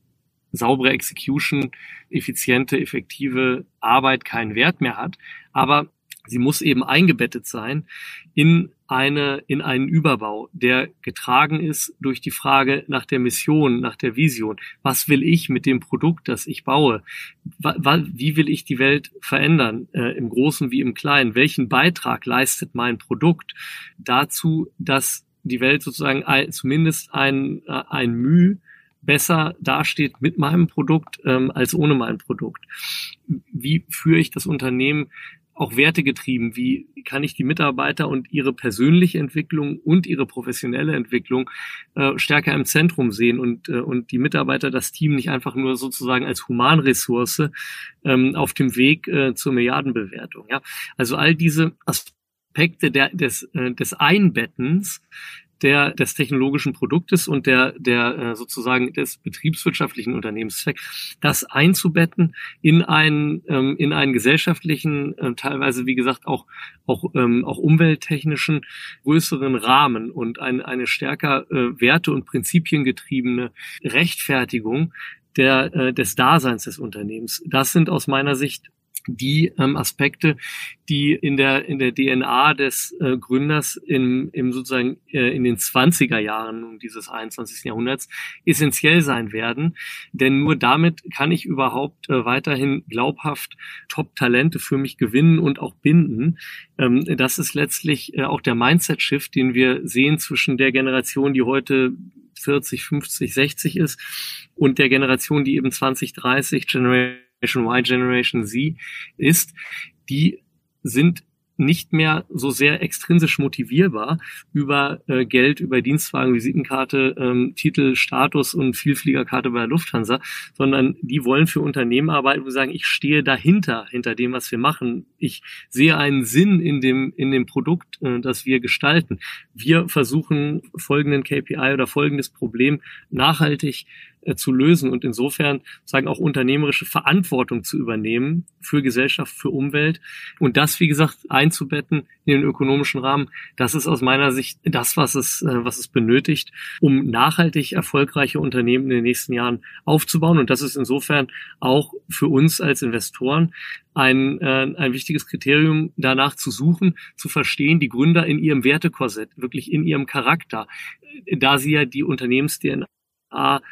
D: saubere Execution, effiziente, effektive Arbeit keinen Wert mehr hat, aber sie muss eben eingebettet sein in eine, in einen Überbau, der getragen ist durch die Frage nach der Mission, nach der Vision. Was will ich mit dem Produkt, das ich baue? Wie will ich die Welt verändern, äh, im Großen wie im Kleinen? Welchen Beitrag leistet mein Produkt dazu, dass die Welt sozusagen zumindest ein, äh, ein Mühe besser dasteht mit meinem Produkt ähm, als ohne mein Produkt. Wie führe ich das Unternehmen auch wertegetrieben. Wie kann ich die Mitarbeiter und ihre persönliche Entwicklung und ihre professionelle Entwicklung äh, stärker im Zentrum sehen und, äh, und die Mitarbeiter, das Team nicht einfach nur sozusagen als Humanressource ähm, auf dem Weg äh, zur Milliardenbewertung. Ja? Also all diese Aspekte der, des, äh, des Einbettens der, des technologischen Produktes und der, der äh, sozusagen des betriebswirtschaftlichen Unternehmenszweck, das einzubetten in einen, ähm, in einen gesellschaftlichen, äh, teilweise wie gesagt auch, auch, ähm, auch umwelttechnischen größeren Rahmen und ein, eine stärker äh, Werte- und Prinzipiengetriebene Rechtfertigung der, äh, des Daseins des Unternehmens. Das sind aus meiner Sicht die ähm, Aspekte, die in der in der DNA des äh, Gründers im, im sozusagen äh, in den 20er Jahren dieses 21. Jahrhunderts essentiell sein werden, denn nur damit kann ich überhaupt äh, weiterhin glaubhaft Top-Talente für mich gewinnen und auch binden. Ähm, das ist letztlich äh, auch der Mindset-Shift, den wir sehen zwischen der Generation, die heute 40, 50, 60 ist und der Generation, die eben 20, 30 Generation Generation Y, Generation Z ist, die sind nicht mehr so sehr extrinsisch motivierbar über äh, Geld, über Dienstwagen, Visitenkarte, ähm, Titel, Status und Vielfliegerkarte bei der Lufthansa, sondern die wollen für Unternehmen arbeiten, sie sagen, ich stehe dahinter, hinter dem, was wir machen. Ich sehe einen Sinn in dem, in dem Produkt, äh, das wir gestalten. Wir versuchen folgenden KPI oder folgendes Problem nachhaltig äh, zu lösen und insofern sagen auch unternehmerische Verantwortung zu übernehmen für Gesellschaft, für Umwelt und das, wie gesagt, einzubetten in den ökonomischen Rahmen. Das ist aus meiner Sicht das, was es, äh, was es benötigt, um nachhaltig erfolgreiche Unternehmen in den nächsten Jahren aufzubauen. Und das ist insofern auch für uns als Investoren ein, äh, ein wichtiges Kriterium, danach zu suchen, zu verstehen, die Gründer in ihrem Wertekorsett, wirklich in ihrem Charakter, da sie ja die Unternehmens-DNA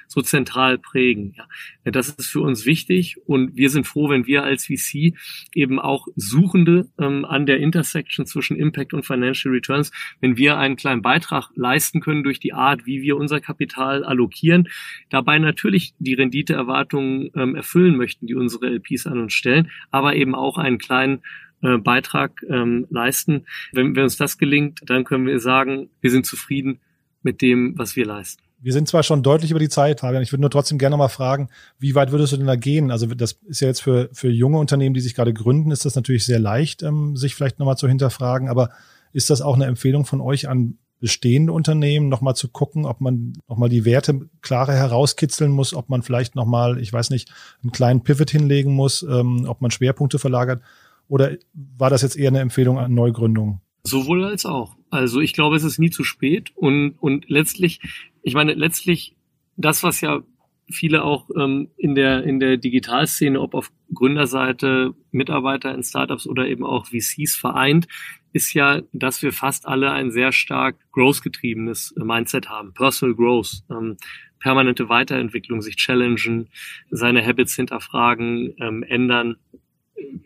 D: so zentral prägen. Ja. Das ist für uns wichtig und wir sind froh, wenn wir als VC eben auch Suchende ähm, an der Intersection zwischen Impact und Financial Returns, wenn wir einen kleinen Beitrag leisten können durch die Art, wie wir unser Kapital allokieren, dabei natürlich die Renditeerwartungen ähm, erfüllen möchten, die unsere LPs an uns stellen, aber eben auch einen kleinen äh, Beitrag ähm, leisten. Wenn, wenn uns das gelingt, dann können wir sagen, wir sind zufrieden mit dem, was wir leisten.
A: Wir sind zwar schon deutlich über die Zeit, Fabian. Ich würde nur trotzdem gerne mal fragen, wie weit würdest du denn da gehen? Also das ist ja jetzt für, für junge Unternehmen, die sich gerade gründen, ist das natürlich sehr leicht, ähm, sich vielleicht nochmal zu hinterfragen. Aber ist das auch eine Empfehlung von euch an bestehende Unternehmen, nochmal zu gucken, ob man nochmal die Werte klarer herauskitzeln muss, ob man vielleicht nochmal, ich weiß nicht, einen kleinen Pivot hinlegen muss, ähm, ob man Schwerpunkte verlagert? Oder war das jetzt eher eine Empfehlung an Neugründungen?
D: Sowohl als auch. Also ich glaube, es ist nie zu spät und, und letztlich, ich meine, letztlich das, was ja viele auch ähm, in der in der Digitalszene, ob auf Gründerseite, Mitarbeiter in Startups oder eben auch VCs vereint, ist ja, dass wir fast alle ein sehr stark growth-getriebenes Mindset haben, Personal Growth, ähm, permanente Weiterentwicklung, sich challengen, seine Habits hinterfragen, ähm, ändern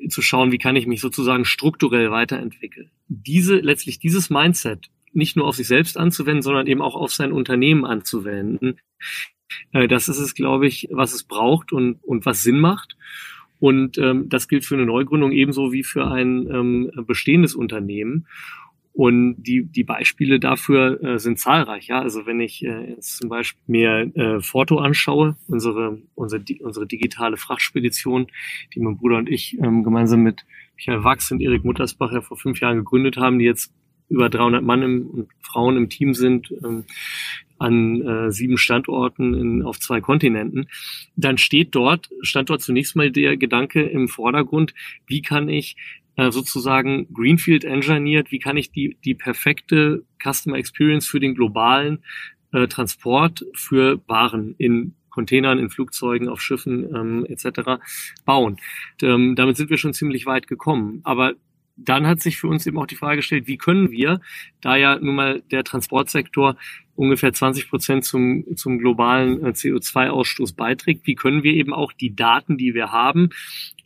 D: zu schauen, wie kann ich mich sozusagen strukturell weiterentwickeln. Diese, letztlich dieses Mindset nicht nur auf sich selbst anzuwenden, sondern eben auch auf sein Unternehmen anzuwenden. Äh, das ist es, glaube ich, was es braucht und, und was Sinn macht. Und ähm, das gilt für eine Neugründung ebenso wie für ein ähm, bestehendes Unternehmen. Und die, die Beispiele dafür äh, sind zahlreich. Ja? Also wenn ich äh, jetzt zum Beispiel mir äh, Foto anschaue, unsere, unsere, unsere digitale Frachtspedition, die mein Bruder und ich ähm, gemeinsam mit Michael Wachs und Erik Muttersbach ja vor fünf Jahren gegründet haben, die jetzt über 300 Mann im, und Frauen im Team sind, ähm, an äh, sieben Standorten in, auf zwei Kontinenten, dann steht dort, stand dort zunächst mal der Gedanke im Vordergrund, wie kann ich äh, sozusagen Greenfield engineert, wie kann ich die, die perfekte Customer Experience für den globalen äh, Transport für Waren in Containern, in Flugzeugen, auf Schiffen ähm, etc. bauen. Und, ähm, damit sind wir schon ziemlich weit gekommen. Aber dann hat sich für uns eben auch die Frage gestellt, wie können wir, da ja nun mal der Transportsektor ungefähr 20 Prozent zum, zum globalen äh, CO2-Ausstoß beiträgt, wie können wir eben auch die Daten, die wir haben,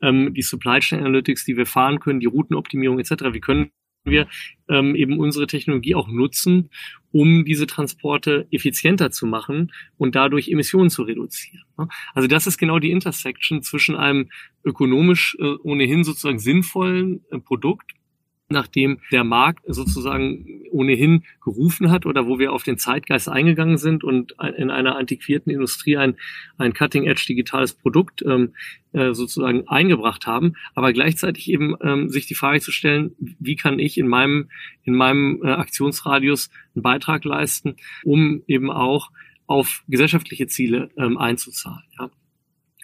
D: ähm, die Supply Chain Analytics, die wir fahren können, die Routenoptimierung etc., wie können wir ähm, eben unsere Technologie auch nutzen, um diese Transporte effizienter zu machen und dadurch Emissionen zu reduzieren. Also das ist genau die Intersection zwischen einem ökonomisch äh, ohnehin sozusagen sinnvollen äh, Produkt nachdem der Markt sozusagen ohnehin gerufen hat oder wo wir auf den Zeitgeist eingegangen sind und in einer antiquierten Industrie ein, ein Cutting-Edge digitales Produkt ähm, äh, sozusagen eingebracht haben, aber gleichzeitig eben ähm, sich die Frage zu stellen, wie kann ich in meinem, in meinem äh, Aktionsradius einen Beitrag leisten, um eben auch auf gesellschaftliche Ziele ähm, einzuzahlen. Ja.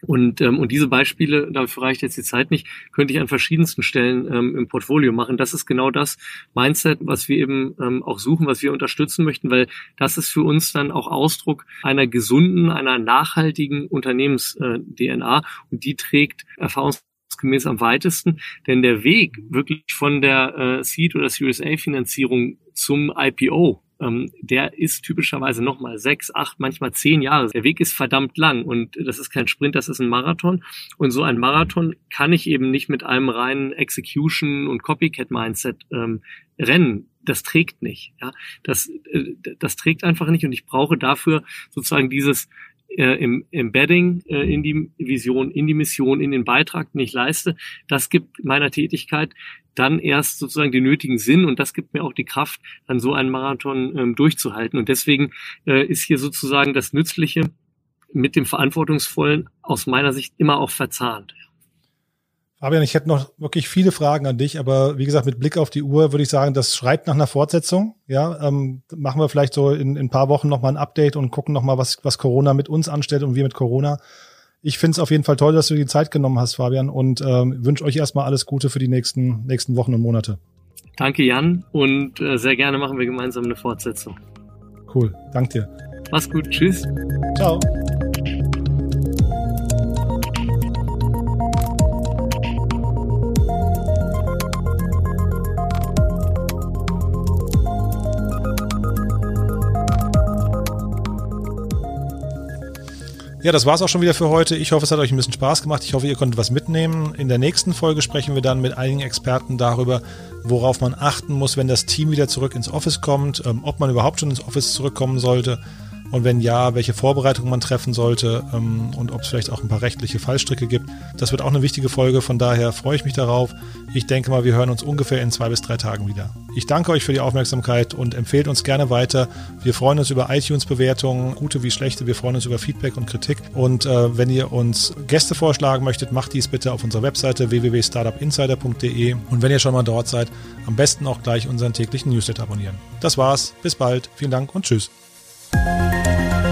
D: Und, ähm, und diese Beispiele, dafür reicht jetzt die Zeit nicht, könnte ich an verschiedensten Stellen ähm, im Portfolio machen. Das ist genau das Mindset, was wir eben ähm, auch suchen, was wir unterstützen möchten, weil das ist für uns dann auch Ausdruck einer gesunden, einer nachhaltigen Unternehmens-DNA äh, und die trägt erfahrungsgemäß am weitesten, denn der Weg wirklich von der äh, Seed- oder Series A-Finanzierung zum IPO ähm, der ist typischerweise nochmal sechs, acht, manchmal zehn Jahre. Der Weg ist verdammt lang und das ist kein Sprint, das ist ein Marathon. Und so ein Marathon kann ich eben nicht mit einem reinen Execution- und Copycat-Mindset ähm, rennen. Das trägt nicht. Ja? Das, äh, das trägt einfach nicht und ich brauche dafür sozusagen dieses äh, im Embedding äh, in die Vision, in die Mission, in den Beitrag, den ich leiste, das gibt meiner Tätigkeit dann erst sozusagen den nötigen Sinn und das gibt mir auch die Kraft, dann so einen Marathon ähm, durchzuhalten. Und deswegen äh, ist hier sozusagen das Nützliche mit dem Verantwortungsvollen aus meiner Sicht immer auch verzahnt.
A: Fabian, ich hätte noch wirklich viele Fragen an dich, aber wie gesagt, mit Blick auf die Uhr würde ich sagen, das schreit nach einer Fortsetzung. Ja, ähm, machen wir vielleicht so in, in ein paar Wochen nochmal ein Update und gucken nochmal, was, was Corona mit uns anstellt und wir mit Corona. Ich finde es auf jeden Fall toll, dass du die Zeit genommen hast, Fabian, und ähm, wünsche euch erstmal alles Gute für die nächsten, nächsten Wochen und Monate.
D: Danke, Jan, und äh, sehr gerne machen wir gemeinsam eine Fortsetzung.
A: Cool, danke dir.
D: Mach's gut, tschüss.
A: Ciao. Ja, das war's auch schon wieder für heute. Ich hoffe, es hat euch ein bisschen Spaß gemacht. Ich hoffe, ihr konntet was mitnehmen. In der nächsten Folge sprechen wir dann mit einigen Experten darüber, worauf man achten muss, wenn das Team wieder zurück ins Office kommt, ähm, ob man überhaupt schon ins Office zurückkommen sollte und wenn ja, welche Vorbereitungen man treffen sollte ähm, und ob es vielleicht auch ein paar rechtliche Fallstricke gibt. Das wird auch eine wichtige Folge, von daher freue ich mich darauf. Ich denke mal, wir hören uns ungefähr in zwei bis drei Tagen wieder. Ich danke euch für die Aufmerksamkeit und empfehlt uns gerne weiter. Wir freuen uns über iTunes-Bewertungen, gute wie schlechte. Wir freuen uns über Feedback und Kritik. Und äh, wenn ihr uns Gäste vorschlagen möchtet, macht dies bitte auf unserer Webseite www.startupinsider.de. Und wenn ihr schon mal dort seid, am besten auch gleich unseren täglichen Newsletter abonnieren. Das war's. Bis bald. Vielen Dank und tschüss. Música